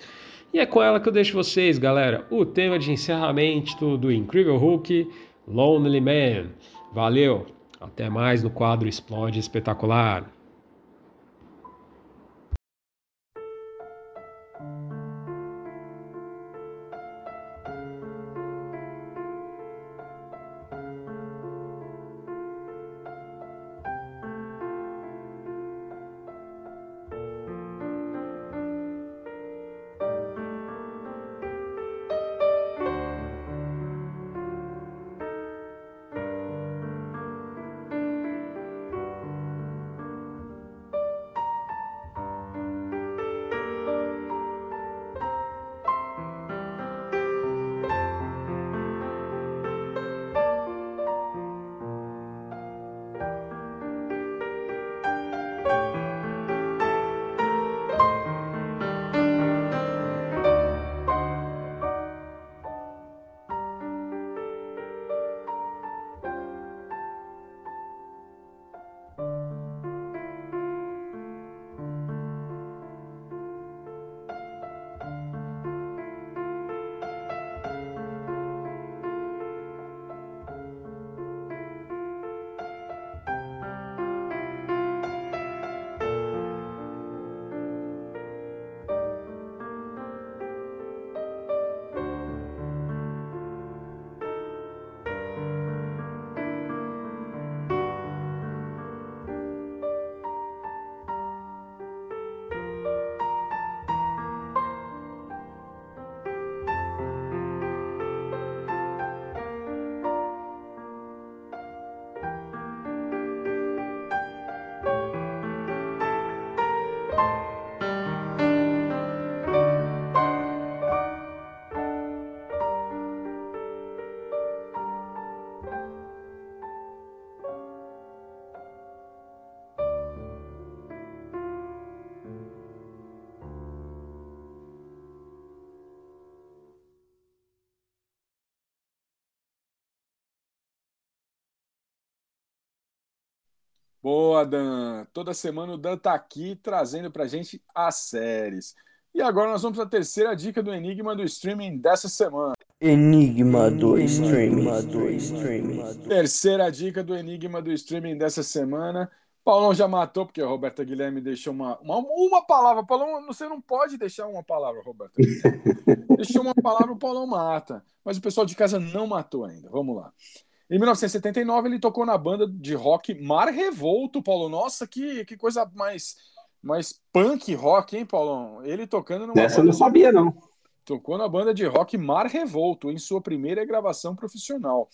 e é com ela que eu deixo vocês, galera, o tema de encerramento do Incrível Hulk, Lonely Man. Valeu, até mais no quadro Explode Espetacular. Boa, Dan. Toda semana o Dan tá aqui trazendo pra gente as séries. E agora nós vamos para a terceira dica do Enigma do Streaming dessa semana. Enigma do Streaming. Terceira dica do Enigma do Streaming dessa semana. Paulão já matou, porque a Roberta Guilherme deixou uma, uma, uma palavra. Paulão, você não pode deixar uma palavra, Roberta. Deixou uma palavra, o Paulão mata. Mas o pessoal de casa não matou ainda. Vamos lá. Em 1979, ele tocou na banda de rock Mar Revolto, Paulo. Nossa, que, que coisa mais, mais punk rock, hein, Paulão? Ele tocando numa Essa eu não sabia, não. Tocou na banda de rock Mar Revolto em sua primeira gravação profissional.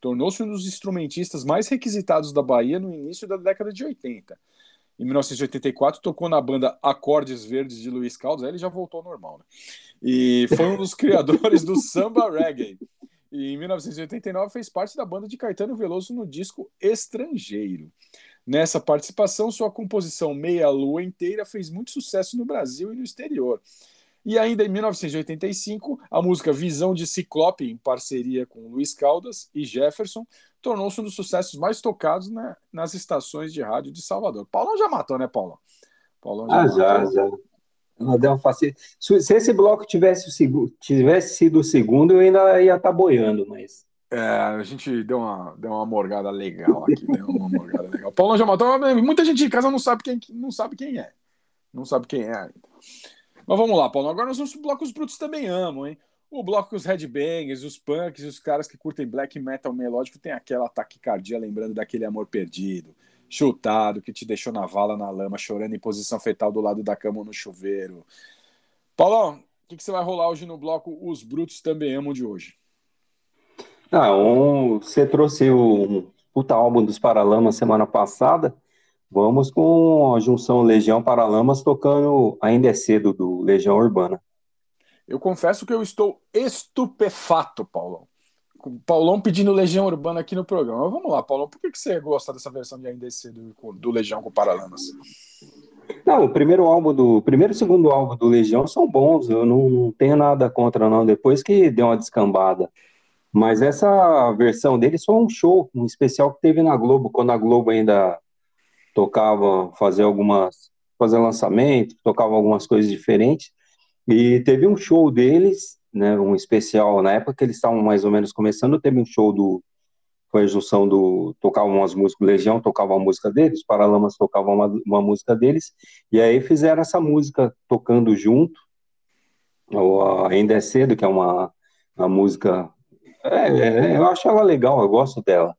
Tornou-se um dos instrumentistas mais requisitados da Bahia no início da década de 80. Em 1984, tocou na banda Acordes Verdes de Luiz Caldas, aí ele já voltou ao normal, né? E foi um dos criadores do samba reggae. E em 1989 fez parte da banda de Caetano Veloso no disco Estrangeiro. Nessa participação, sua composição Meia Lua Inteira fez muito sucesso no Brasil e no exterior. E ainda em 1985, a música Visão de Ciclope, em parceria com Luiz Caldas e Jefferson, tornou-se um dos sucessos mais tocados na- nas estações de rádio de Salvador. Paulão já matou, né, Paulão? Paulão Ah, já, matou. já. Ela deu uma faci... Se se esse bloco tivesse, tivesse sido o segundo, eu ainda ia estar boiando, mas. É, a gente deu uma, deu uma morgada legal aqui, deu uma morgada legal. Paulão já matou, muita gente em casa não sabe quem, não sabe quem é. Não sabe quem é ainda. Mas vamos lá, Paulo. Agora nós vamos pro bloco os brutos também amam, hein? O bloco que os headbangers, os punks os caras que curtem black metal melódico tem aquela taquicardia lembrando daquele amor perdido, chutado, que te deixou na vala, na lama, chorando em posição fetal do lado da cama ou no chuveiro. Paulão, o que, que você vai rolar hoje no bloco Os Brutos Também Amam de hoje? Ah, um... você trouxe o puta álbum dos Paralamas semana passada. Vamos com a junção Legião Paralamas tocando Ainda é Cedo, do Legião Urbana. Eu confesso que eu estou estupefato, Paulão. Paulão pedindo Legião Urbana aqui no programa. Vamos lá, Paulão, por que, que você gosta dessa versão de Ainda é com- do Legião com Paralamas? Não, o primeiro álbum do. Primeiro e segundo álbum do Legião são bons, eu não, não tenho nada contra, não. Depois que deu uma descambada. Mas essa versão dele só um show, um especial que teve na Globo, quando a Globo ainda tocava, fazia algumas. fazer lançamento, tocava algumas coisas diferentes. E teve um show deles, né? Um especial na época que eles estavam mais ou menos começando, teve um show do. Foi a junção do. Tocavam umas músicas, Legião tocava uma música deles, Paralamas tocavam uma, uma música deles, e aí fizeram essa música tocando junto, ou Ainda é Cedo, que é uma, uma música. é, é, eu acho ela legal, eu gosto dela.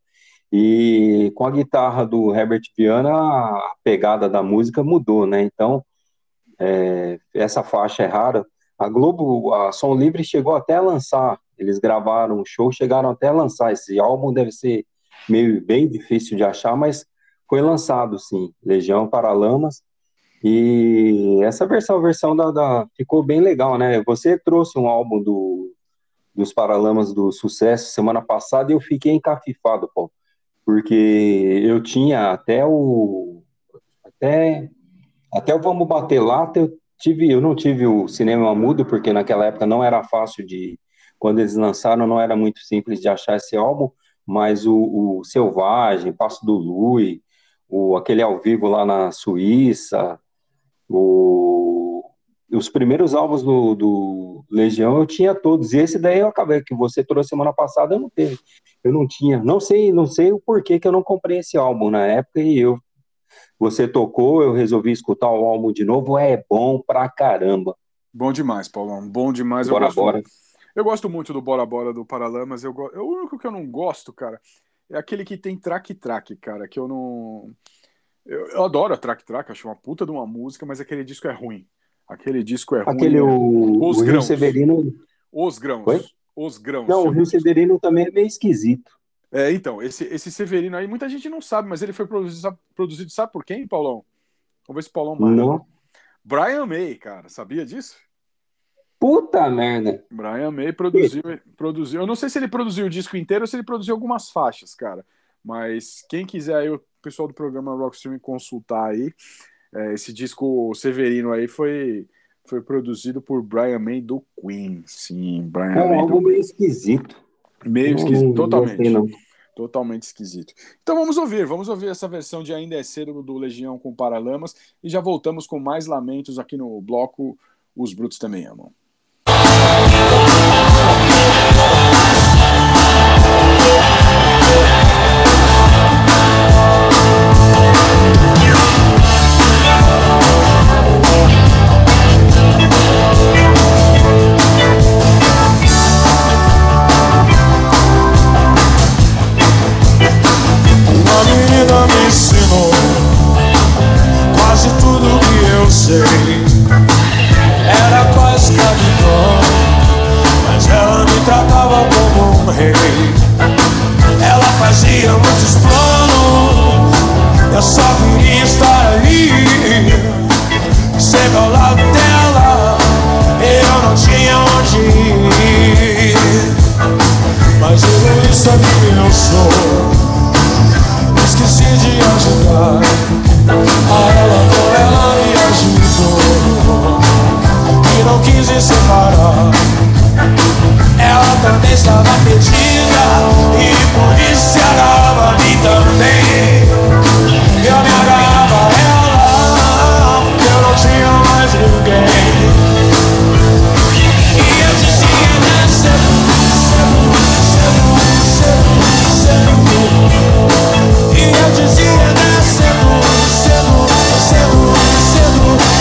E com a guitarra do Herbert Viana, a pegada da música mudou, né? Então, é, essa faixa é rara. A Globo, a Som Livre chegou até a lançar, eles gravaram um show, chegaram até a lançar. Esse álbum deve ser meio bem difícil de achar, mas foi lançado, sim. Legião Paralamas. E essa versão, versão da, da- ficou bem legal, né? Você trouxe um álbum do, dos Paralamas do Sucesso semana passada e eu fiquei encafifado, pô, porque eu tinha até o até até o Vamos Bater Lata, eu tive, eu não tive o cinema mudo porque naquela época não era fácil de quando eles lançaram não era muito simples de achar esse álbum, mas o, o Selvagem, Passo do Lui, o aquele ao vivo lá na Suíça, o, os primeiros álbuns do, do Legião eu tinha todos. E esse daí eu acabei que você trouxe semana passada, eu não teve. Eu não tinha. Não sei, não sei o porquê que eu não comprei esse álbum na época e eu você tocou, eu resolvi escutar o álbum de novo. É bom pra caramba. Bom demais, Paulão. Bom demais. Bora, eu gosto, bora. Eu gosto muito do Bora Bora do Paralamas. Eu, go... o único que eu não gosto, cara, é aquele que tem track-track, cara, que eu não. Eu, eu adoro a track-track, acho uma puta de uma música, mas aquele disco é ruim. Aquele disco é ruim. Aquele é- o, Os o Rio grãos. Severino. Os grãos. Oi? Os grãos. Não, o Rio Severino também é meio esquisito. É, então, esse, esse Severino aí, muita gente não sabe, mas ele foi produzido, sabe, produzido, sabe por quem, Paulão? Vamos ver se o Paulão mata. Não. Brian May, cara, sabia disso? Puta merda. Brian May produziu, produziu. Eu não sei se ele produziu o disco inteiro ou se ele produziu algumas faixas, cara. Mas quem quiser aí, o pessoal do programa Rockstream consultar aí, é, esse disco Severino aí foi, foi produzido por Brian May do Queen. Sim, Brian É um álbum meio esquisito. Meio Não- esquisito, não totalmente. não. Totalmente esquisito. Então vamos ouvir, vamos ouvir essa versão de Ainda é Cedo do Legião com Paralamas e já voltamos com mais lamentos aqui no bloco Os Brutos Também Amam. Sei. Era quase escravidão, mas ela me tratava como um rei. Ela fazia muitos planos, eu só queria estar ali, sempre ao lado dela. Eu não tinha onde ir, mas egoísta que eu sou esqueci de ajudar A ela por ela me ajudou E não quis se separar. Ela também estava perdida. E por isso se agarrava a mim também. Eu me agarrava a ela. Eu não tinha mais ninguém. E eu dizia, cedo e eu dizia,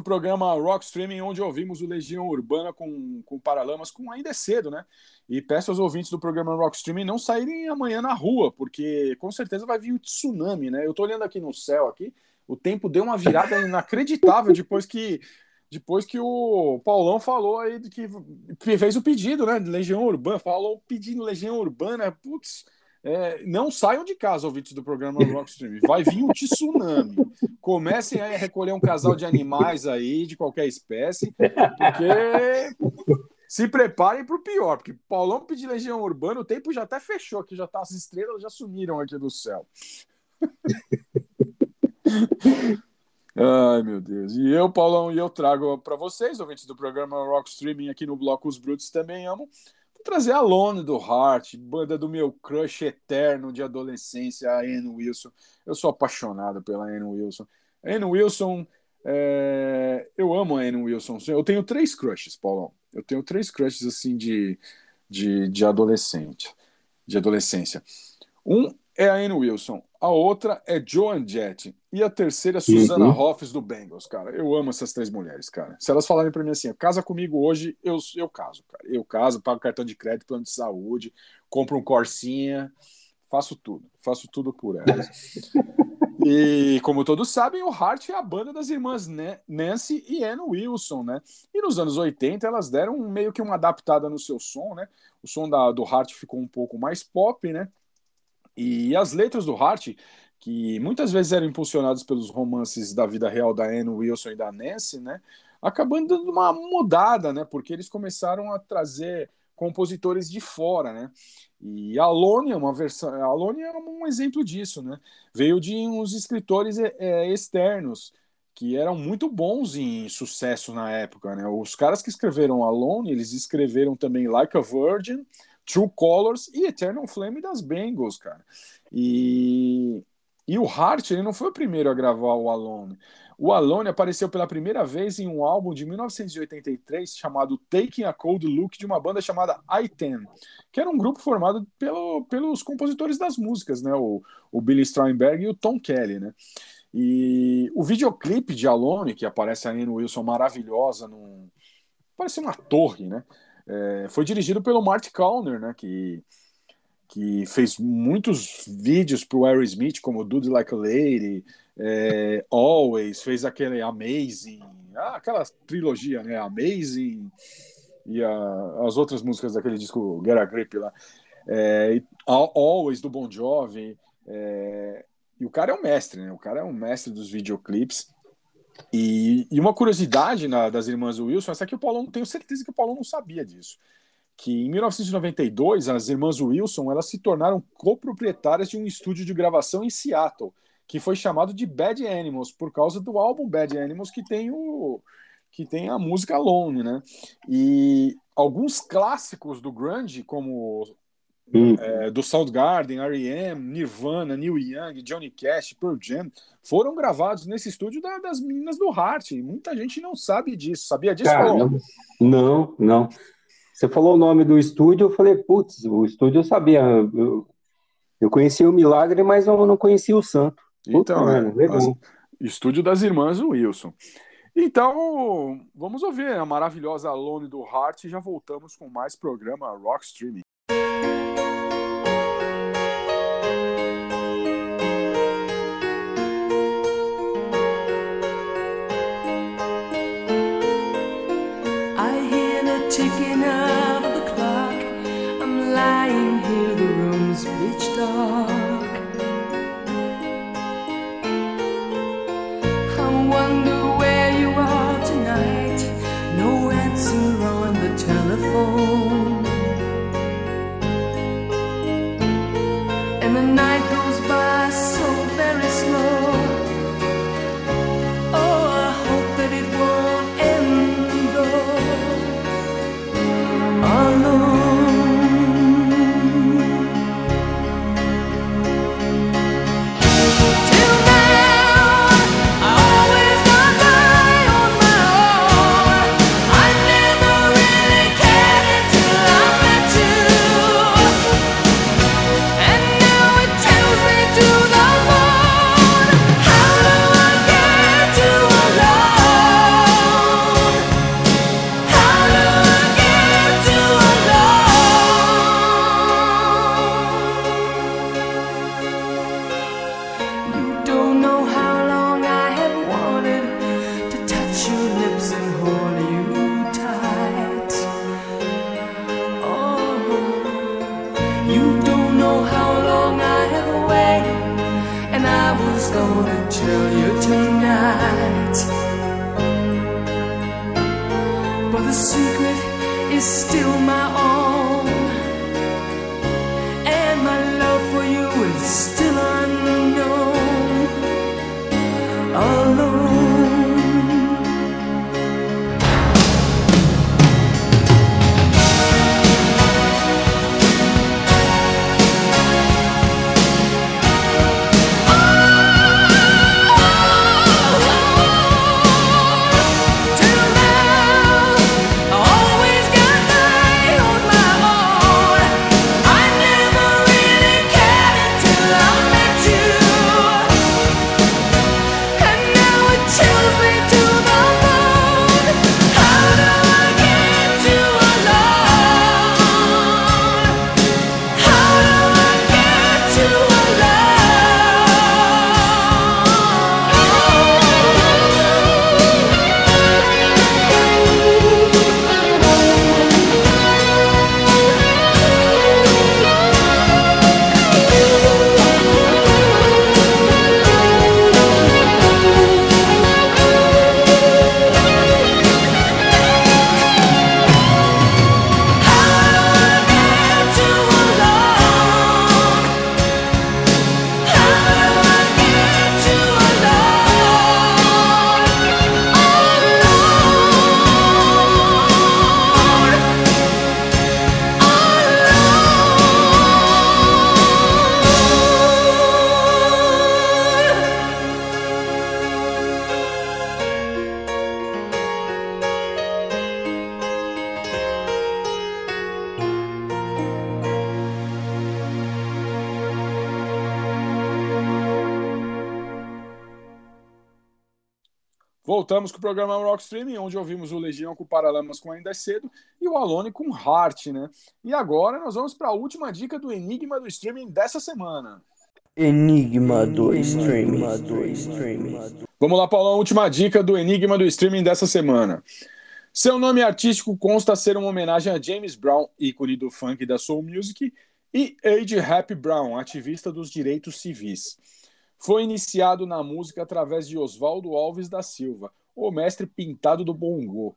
o programa Rock Streaming, onde ouvimos o Legião Urbana com, com Paralamas, com ainda é cedo, né? E peço aos ouvintes do programa Rock Streaming não saírem amanhã na rua, porque com certeza vai vir o tsunami, né? Eu tô olhando aqui no céu aqui, o tempo deu uma virada inacreditável depois que depois que o Paulão falou aí que, que fez o pedido, né? Legião Urbana, falou pedindo Legião Urbana, putz. É, não saiam de casa, ouvintes do programa Rockstream. Vai vir um tsunami. Comecem a recolher um casal de animais aí, de qualquer espécie, porque se preparem para o pior, porque Paulão pedir Legião Urbana, o tempo já até fechou aqui, já tá, as estrelas já sumiram aqui do céu. Ai, meu Deus. E eu, Paulão, e eu trago para vocês, ouvintes do programa Rock Streaming aqui no bloco Os Brutos Também Amo, trazer a Lone do Heart, banda do meu crush eterno de adolescência, a Anne Wilson. Eu sou apaixonado pela Anne Wilson. Anne Wilson, é... eu amo a Anne Wilson. Eu tenho três crushes, Paulão. Eu tenho três crushes assim de, de, de adolescente, de adolescência. Um é a Anne Wilson, a outra é Joan Jett e a terceira é Susana uhum. Hoffs do Bengals, cara. Eu amo essas três mulheres, cara. Se elas falarem para mim assim, casa comigo hoje, eu, eu caso, cara. Eu caso, pago cartão de crédito, plano de saúde, compro um Corsinha, faço tudo, faço tudo por elas. E como todos sabem, o Heart é a banda das irmãs Nancy e Anne Wilson, né? E nos anos 80 elas deram meio que uma adaptada no seu som, né? O som da, do Heart ficou um pouco mais pop, né? E as letras do Hart, que muitas vezes eram impulsionadas pelos romances da vida real da Anne Wilson e da Nancy, né? Acabando dando uma mudada, né? Porque eles começaram a trazer compositores de fora, né? E a é uma versão, Alone é um exemplo disso, né? Veio de uns escritores é, externos que eram muito bons em sucesso na época, né? Os caras que escreveram Alone, eles escreveram também Like a Virgin, True Colors e Eternal Flame das Bengals, cara. E, e o Hart, ele não foi o primeiro a gravar o Alone. O Alone apareceu pela primeira vez em um álbum de 1983 chamado Taking a Cold Look de uma banda chamada I-10, que era um grupo formado pelo, pelos compositores das músicas, né? O, o Billy Steinberg e o Tom Kelly, né? E o videoclipe de Alone, que aparece a Anne Wilson maravilhosa, num... parece uma torre, né? É, foi dirigido pelo Marty Callner, né, que, que fez muitos vídeos para o Aerosmith, como Dude Like a Lady, é, Always, fez aquele Amazing, ah, aquela trilogia, né, Amazing e a, as outras músicas daquele disco Get a Grip lá. É, Always, do Bon Jovi. É, e o cara é um mestre, né? O cara é um mestre dos videoclipes. E, e uma curiosidade na, das irmãs Wilson, essa aqui o Paulo não tenho certeza que o Paulo não sabia disso. Que em 1992, as irmãs Wilson elas se tornaram coproprietárias de um estúdio de gravação em Seattle, que foi chamado de Bad Animals, por causa do álbum Bad Animals que tem o que tem a música Alone, né? E alguns clássicos do grunge, como Hum. É, do Soundgarden, R.E.M., Nirvana, Neil Young, Johnny Cash, Pearl Jam, foram gravados nesse estúdio da, das meninas do Heart. Muita gente não sabe disso. Sabia disso, Cara, Não, não. Você falou o nome do estúdio, eu falei, putz, o estúdio eu sabia. Eu, eu conhecia o Milagre, mas eu não conhecia o Santo. Puta, então, mano, é, estúdio das irmãs Wilson. Então, vamos ouvir a maravilhosa Alone do Heart e já voltamos com mais programa Rock Streaming. Voltamos com o programa Rock Streaming, onde ouvimos o Legião com Paralamas com Ainda é Cedo e o Alone com Heart, né? E agora nós vamos para a última dica do Enigma do Streaming dessa semana. Enigma do streaming. Vamos lá, Paulão, última dica do Enigma do Streaming dessa semana. Seu nome artístico consta ser uma homenagem a James Brown, ícone do funk e da soul music, e Age Happy Brown, ativista dos direitos civis. Foi iniciado na música através de Oswaldo Alves da Silva, o mestre pintado do bongô.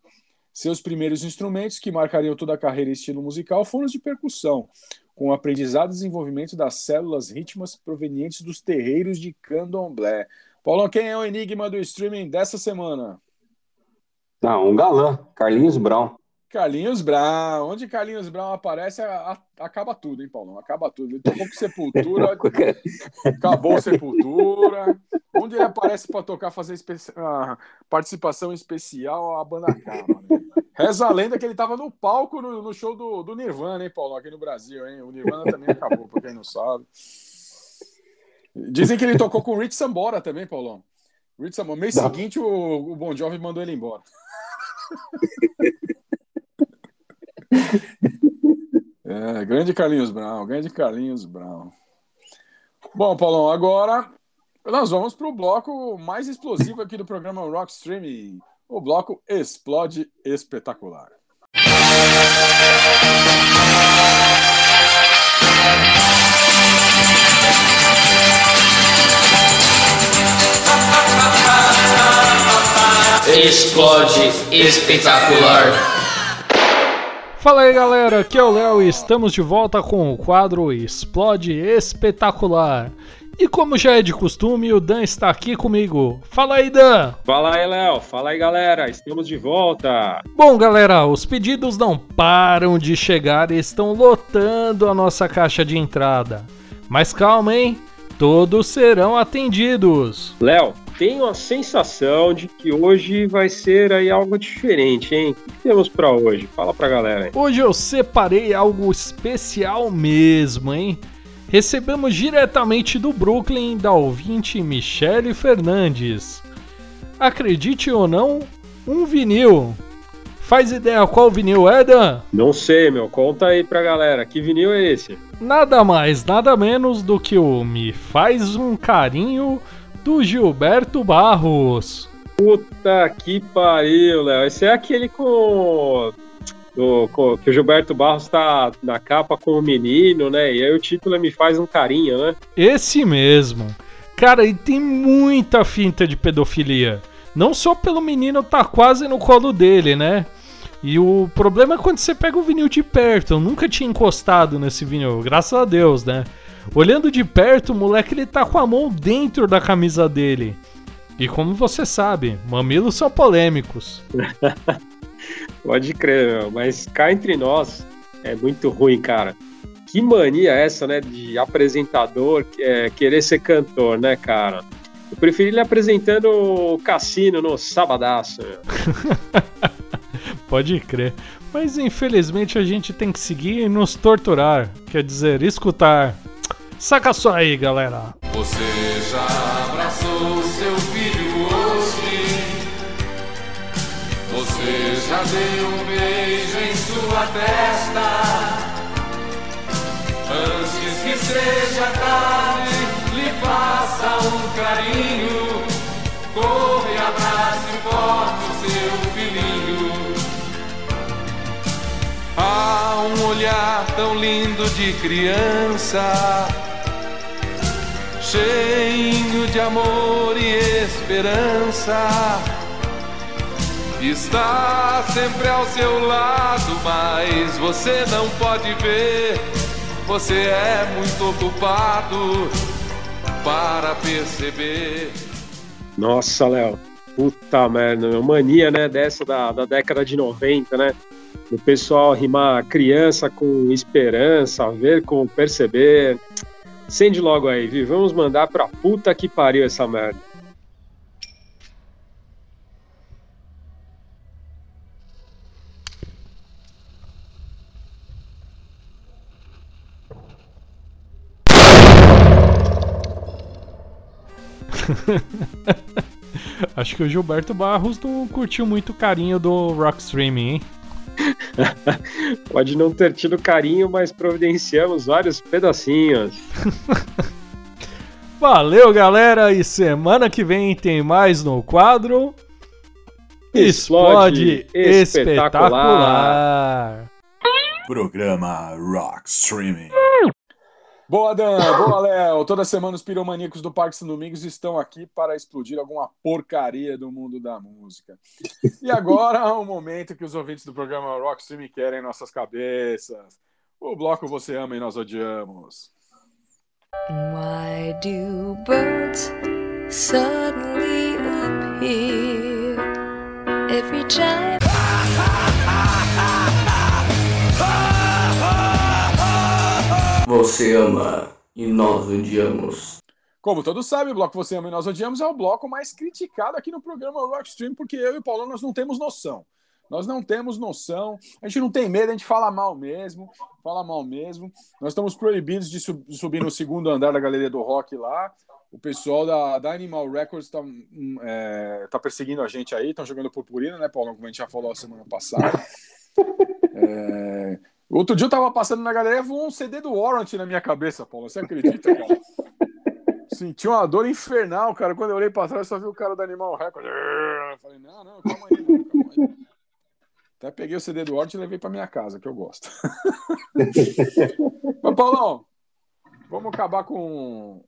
Seus primeiros instrumentos, que marcariam toda a carreira e estilo musical, foram os de percussão, com o aprendizado e desenvolvimento das células rítmicas provenientes dos terreiros de candomblé. Paulão, quem é o enigma do streaming dessa semana? Não, um galã, Carlinhos Brown. Carlinhos Brown. Onde Carlinhos Brown aparece, a- a- acaba tudo, hein, Paulão? Acaba tudo. Ele tocou com Sepultura, acabou Sepultura. Onde ele aparece para tocar, fazer espe- participação especial, a banda acaba. Né? Reza a lenda que ele estava no palco no, no show do, do Nirvana, hein, Paulão? Aqui no Brasil, hein? O Nirvana também acabou, pra quem não sabe. Dizem que ele tocou com o Rich Sambora também, Paulão. Rich Sambora. Mês Não. seguinte, o, o Bon Jovi mandou ele embora. É, grande Carlinhos Brown, grande Carlinhos Brown. Bom, Paulão, agora nós vamos para o bloco mais explosivo aqui do programa Rock Streaming. O bloco Explode Espetacular. Explode espetacular. Fala aí galera, aqui é o Léo e estamos de volta com o quadro Explode Espetacular. E como já é de costume, o Dan está aqui comigo. Fala aí, Dan! Fala aí, Léo. Fala aí, galera. Estamos de volta. Bom, galera, os pedidos não param de chegar e estão lotando a nossa caixa de entrada. Mas calma, hein? Todos serão atendidos. Léo, tenho a sensação de que hoje vai ser aí algo diferente, hein? O que temos pra hoje? Fala pra galera aí. Hoje eu separei algo especial mesmo, hein? Recebemos diretamente do Brooklyn da ouvinte Michele Fernandes. Acredite ou não, um vinil. Faz ideia qual vinil é, Dan? Não sei, meu. Conta aí pra galera. Que vinil é esse? Nada mais, nada menos do que o Me Faz um Carinho do Gilberto Barros. Puta que pariu, Léo. Esse é aquele com. do- com- que o Gilberto Barros tá na capa com o menino, né? E aí o título é Me Faz um Carinho, né? Esse mesmo. Cara, e tem muita finta de pedofilia. Não só pelo menino tá quase no colo dele, né? E o problema é quando você pega o vinil de perto. Eu nunca tinha encostado nesse vinil, graças a Deus, né? Olhando de perto, o moleque ele tá com a mão dentro da camisa dele. E como você sabe, mamilos são polêmicos. Pode crer, meu, mas cá entre nós é muito ruim, cara. Que mania essa, né, de apresentador é, querer ser cantor, né, cara? Eu preferi ele apresentando o cassino no sabadaço. Pode crer. Mas infelizmente a gente tem que seguir e nos torturar. Quer dizer, escutar. Saca só aí, galera. Você já abraçou seu filho hoje? Você já deu um beijo em sua testa? Antes que seja tarde, lhe faça um carinho. Corre, abrace forte o seu filhinho. Há um olhar tão lindo de criança, cheio de amor e esperança. Está sempre ao seu lado, mas você não pode ver. Você é muito ocupado para perceber. Nossa, Léo. Puta merda, meu. Mania, né? Dessa da, da década de 90, né? O pessoal rimar criança com esperança, ver com perceber. Sende logo aí, viu? Vamos mandar pra puta que pariu essa merda. Acho que o Gilberto Barros não curtiu muito o carinho do Rock Streaming, hein? Pode não ter tido carinho, mas providenciamos vários pedacinhos. Valeu, galera! E semana que vem tem mais no quadro. Explode, espetacular. espetacular. Programa Rock Streaming. Boa, Dan! Boa, Léo! Toda semana os piromaníacos do Parque São Domingos estão aqui para explodir alguma porcaria do mundo da música. E agora é o momento que os ouvintes do programa Rock Stream querem em nossas cabeças. O bloco Você Ama e Nós Odiamos. Why do birds suddenly appear every time? Você ama e nós odiamos. Como todos sabem, o bloco Você Ama e Nós Odiamos é o bloco mais criticado aqui no programa Rockstream, porque eu e o Paulo nós não temos noção. Nós não temos noção, a gente não tem medo, a gente fala mal mesmo, fala mal mesmo. Nós estamos proibidos de sub subir no segundo andar da galeria do rock lá. O pessoal da, da Animal Records está é, tá perseguindo a gente aí, estão jogando purpurina, né, Paulo? Como a gente já falou a semana passada. É, Outro dia eu tava passando na galeria e voou um CD do Warrant na minha cabeça, Paulo. Você acredita, cara? Senti uma dor infernal, cara. Quando eu olhei pra trás, só vi o cara do Animal Record. Eu falei, não, não, calma aí, não, calma aí. Até peguei o CD do Warrant e levei pra minha casa, que eu gosto. Mas, Paulão, vamos acabar com.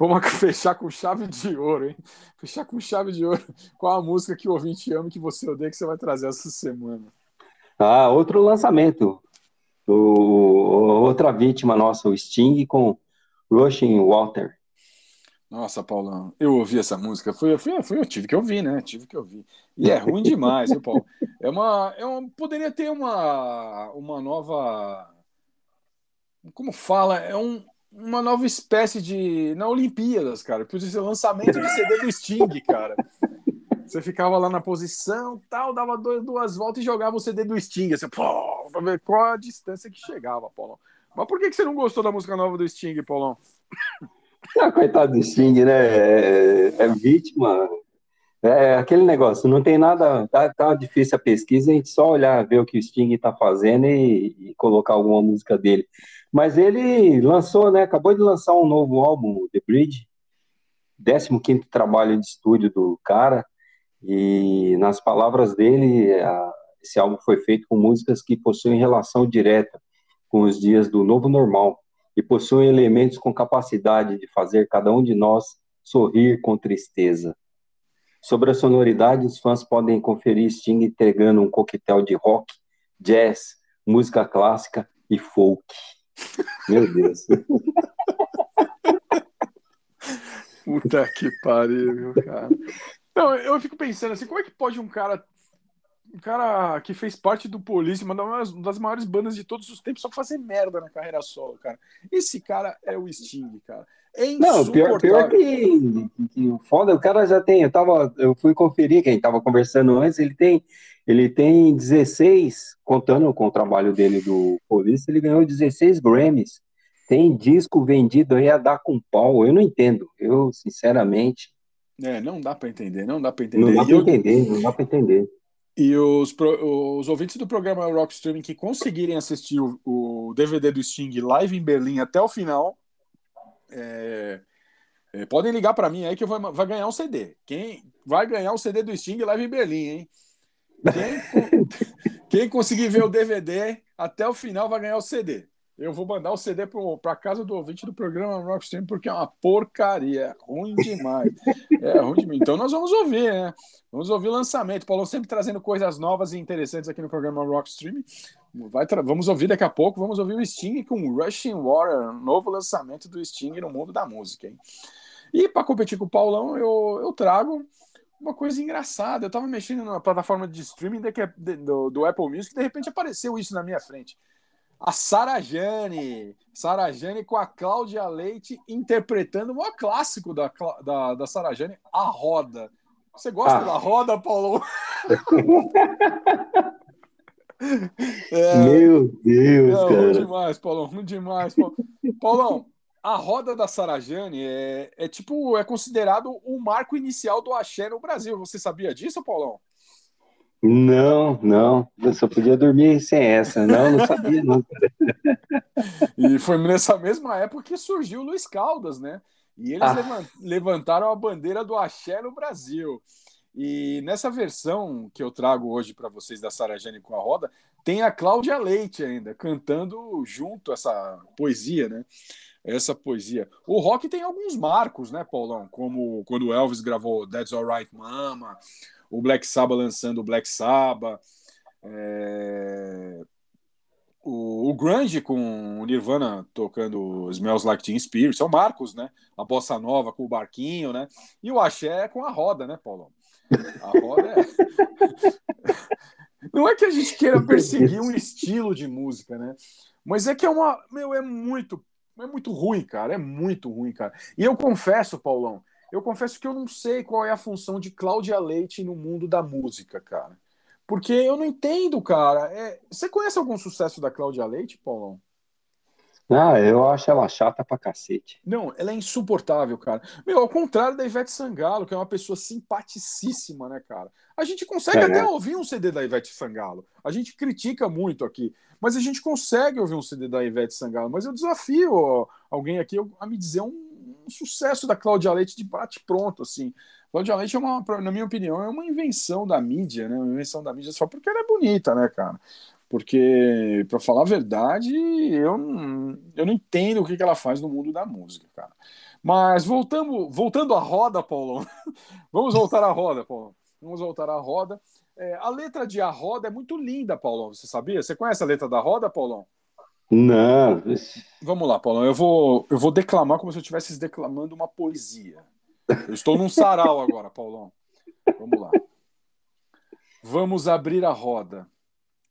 Vamos fechar com chave de ouro, hein? Fechar com chave de ouro. Qual a música que o ouvinte ama que você odeia que você vai trazer essa semana? Ah, outro lançamento. O, outra vítima nossa, o Sting com Rushing Water. Nossa, Paulão, eu ouvi essa música, foi, foi, foi, eu tive que ouvir, né? Tive que ouvir. E é ruim demais, viu, Paulo? É uma, é uma, poderia ter uma, uma nova, como fala, é um, uma nova espécie de, na Olimpíadas, cara, podia ser lançamento de CD do Sting, cara. Você ficava lá na posição, tal, dava dois, duas voltas e jogava o CD do Sting, assim, pô, pra ver qual a distância que chegava, Paulão. Mas por que, que você não gostou da música nova do Sting, Paulão? Ah, coitado do Sting, né? É, é vítima. É aquele negócio, não tem nada, tá, tá, difícil a pesquisa, a gente só olhar, ver o que o Sting tá fazendo e, e colocar alguma música dele. Mas ele lançou, né? Acabou de lançar um novo álbum, The Bridge, 15 trabalho de estúdio do cara. E nas palavras dele, esse álbum foi feito com músicas que possuem relação direta com os dias do novo normal, e possuem elementos com capacidade de fazer cada um de nós sorrir com tristeza. Sobre a sonoridade, os fãs podem conferir Sting entregando um coquetel de rock, jazz, música clássica e folk. Meu Deus. Puta que pariu, cara. Não, eu fico pensando assim, como é que pode um cara. Um cara que fez parte do Police, uma das maiores bandas de todos os tempos, só fazer merda na carreira solo, cara. Esse cara é o Sting, cara. É Não, pior, pior que, que o foda, o cara já tem, eu tava, eu fui conferir quem tava conversando antes, ele tem, ele tem 16, contando com o trabalho dele do Police, ele ganhou 16 Grammys. Tem disco vendido aí a dar com pau, eu não entendo. Eu, sinceramente, É, não dá pra entender, não dá pra entender. não dá E eu- entender, não dá pra entender. E os, pro- os ouvintes do programa Rock Streaming que conseguirem assistir o, o DVD do Sting live em Berlim até o final, é, é, podem ligar para mim aí que eu vou, vai ganhar um CD. Quem vai ganhar o CD do Sting live em Berlim, hein? Quem, quem conseguir ver o DVD até o final vai ganhar o CD. Eu vou mandar o CD para casa do ouvinte do programa Rock Streaming porque é uma porcaria, é ruim demais. É ruim demais. Então nós vamos ouvir, né? Vamos ouvir lançamento. Paulo sempre trazendo coisas novas e interessantes aqui no programa Rock Streaming. Vai vamos ouvir daqui a pouco. Vamos ouvir o Sting com Rushing Water, novo lançamento do Sting no mundo da música. Hein? E para competir com o Paulão, eu, eu trago uma coisa engraçada. Eu estava mexendo na plataforma de streaming de- do, do Apple Music e de repente apareceu isso na minha frente. A Sara Jane. Sara Jane com a Cláudia Leite interpretando o maior clássico da, da, da Sara Jane, A Roda. Você gosta Ah. da roda, Paulo? É, Meu Deus, não, ruim cara. demais, Paulão, ruim demais. Paulão. Paulão, a roda da Sarajane é, é tipo, é considerado o marco inicial do axé no Brasil. Você sabia disso, Paulão? Não, não, eu só podia dormir sem essa. Não, não sabia, não. E foi nessa mesma época que surgiu o Luiz Caldas, né? E eles Ah. levan- levantaram a bandeira do axé no Brasil. E nessa versão que eu trago hoje para vocês da Sarajane com a roda, tem a Cláudia Leite ainda cantando junto essa poesia, né? Essa poesia. O rock tem alguns marcos, né, Paulão? Como quando o Elvis gravou That's Alright Mama, o Black Sabbath lançando o Black Sabbath, é, o, o Grunge com o Nirvana tocando Smells Like Teen Spirit, são marcos, né? A Bossa Nova com o barquinho, né? E o Axé com a roda, né, Paulão? A roda é... Não é que a gente queira perseguir um estilo de música, né? Mas é que é uma. Meu, é muito. É muito ruim, cara. É muito ruim, cara. E eu confesso, Paulão, eu confesso que eu não sei qual é a função de Cláudia Leite no mundo da música, cara. Porque eu não entendo, cara. É, Você conhece algum sucesso da Cláudia Leite, Paulão? Ah, eu acho ela chata pra cacete. Não, ela é insuportável, cara. Meu, ao contrário da Ivete Sangalo, que é uma pessoa simpaticíssima, né, cara? A gente consegue É. até ouvir um CD da Ivete Sangalo. A gente critica muito aqui, mas a gente consegue ouvir um CD da Ivete Sangalo. Mas eu desafio ó, alguém aqui a me dizer um, um sucesso da Cláudia Leite de bate-pronto, assim. Cláudia Leite é uma, na minha opinião, é uma invenção da mídia, né? Uma invenção da mídia só porque ela é bonita, né, cara? Porque, pra falar a verdade, eu não, eu não entendo o que, que ela faz no mundo da música, cara. Mas voltando, voltando à roda, Paulão. Vamos voltar à roda, Paulão. Vamos voltar à roda. É, a letra de A Roda é muito linda, Paulão. Você sabia? Você conhece a letra da roda, Paulão? Não, Vamos lá, Paulão. Eu vou, eu vou declamar como se eu estivesse declamando uma poesia. Eu estou num sarau agora, Paulão. Vamos lá. Vamos abrir a roda.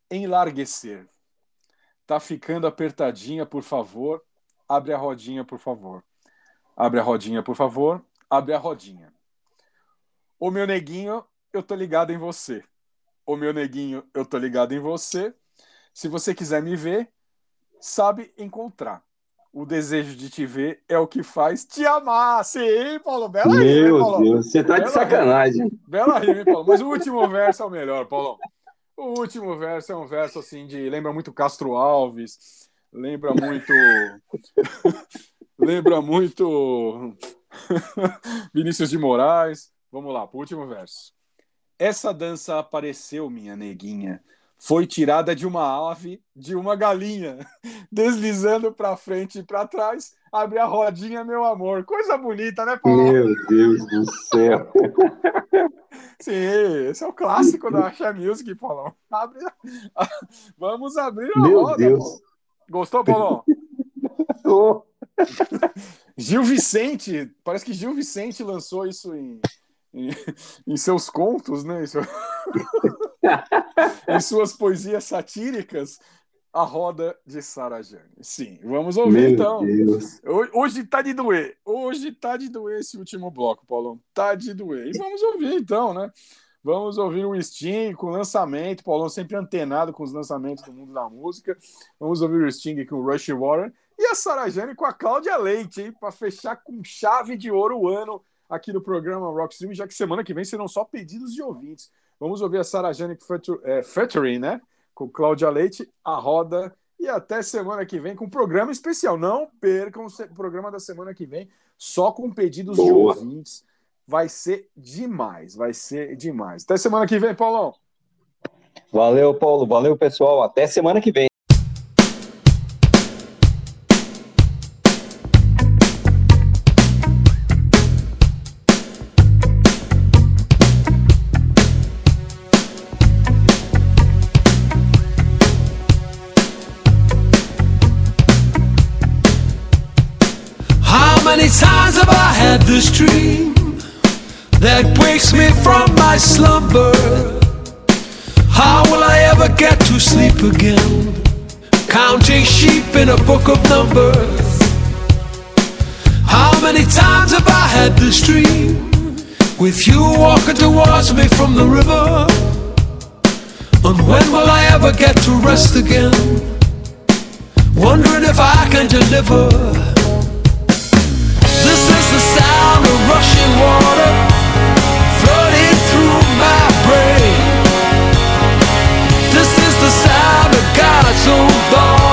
Enlarguecer. Tá ficando apertadinha, por favor. Abre a rodinha, por favor. Abre a rodinha, por favor. Abre a rodinha. Ô meu neguinho, eu tô ligado em você. Ô meu neguinho, eu tô ligado em você. Se você quiser me ver, sabe encontrar. O desejo de te ver é o que faz te amar. Sim, Paulo. Bela rima, hein, Meu Paulo? Deus, você tá de Bela sacanagem. rima. Bela rima, hein, Paulo? Mas o último verso é o melhor, Paulão. O último verso é um verso assim de. Lembra muito Castro Alves, lembra muito. lembra muito. Vinícius de Moraes. Vamos lá, pro último verso. Essa dança apareceu, minha neguinha. Foi tirada de uma ave, de uma galinha, deslizando para frente e para trás. Abre a rodinha, meu amor. Coisa bonita, né, Paulo? Meu Deus do céu. Sim, esse é o clássico da Axé Music, Paulão. Abre... Vamos abrir a Meu roda. Deus. Paulo. Gostou, Paulão? Gil Vicente, parece que Gil Vicente lançou isso em, em, em seus contos, né? Seu- em suas poesias satíricas, a roda de Sarajane. Sim, vamos ouvir Meu então. Deus. Ho- Hoje tá de doer. Hoje tá de doer esse último bloco, Paulão. Tá de doer. E vamos ouvir então, né? Vamos ouvir o Sting com lançamento. Paulão sempre antenado com os lançamentos do mundo da música. Vamos ouvir o Sting com o Rush Warren. E a Sarah Jane com a Cláudia Leite, hein? Para fechar com chave de ouro o ano aqui no programa Rockstream, já que semana que vem serão só pedidos de ouvintes. Vamos ouvir a Sarah Jane featu- é, né? Com Cláudia Leite, a roda. E até semana que vem com programa especial. Não percam o programa da semana que vem, só com pedidos de Boa. ouvintes. Vai ser demais, vai ser demais. Até semana que vem, Paulão. Valeu, Paulo. Valeu, pessoal. Até semana que vem. Book of numbers. How many times have I had this dream with you walking towards me from the river? And when will I ever get to rest again? Wondering if I can deliver. This is the sound of rushing water flooding through my brain. This is the sound of God's own daughter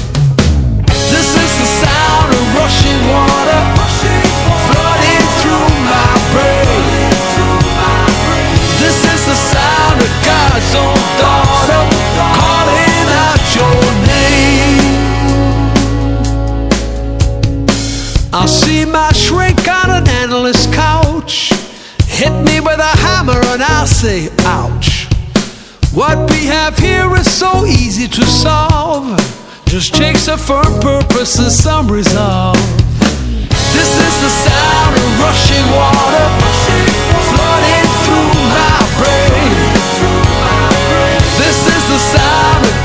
The sound of rushing water flooding through my brain. This is the sound of God's own daughter calling out your name. I'll see my shrink on an endless couch. Hit me with a hammer and I'll say, ouch. What we have here is so easy to solve. Just takes a firm purpose and some resolve. This is the sound of rushing water flooding through my brain. This is the sound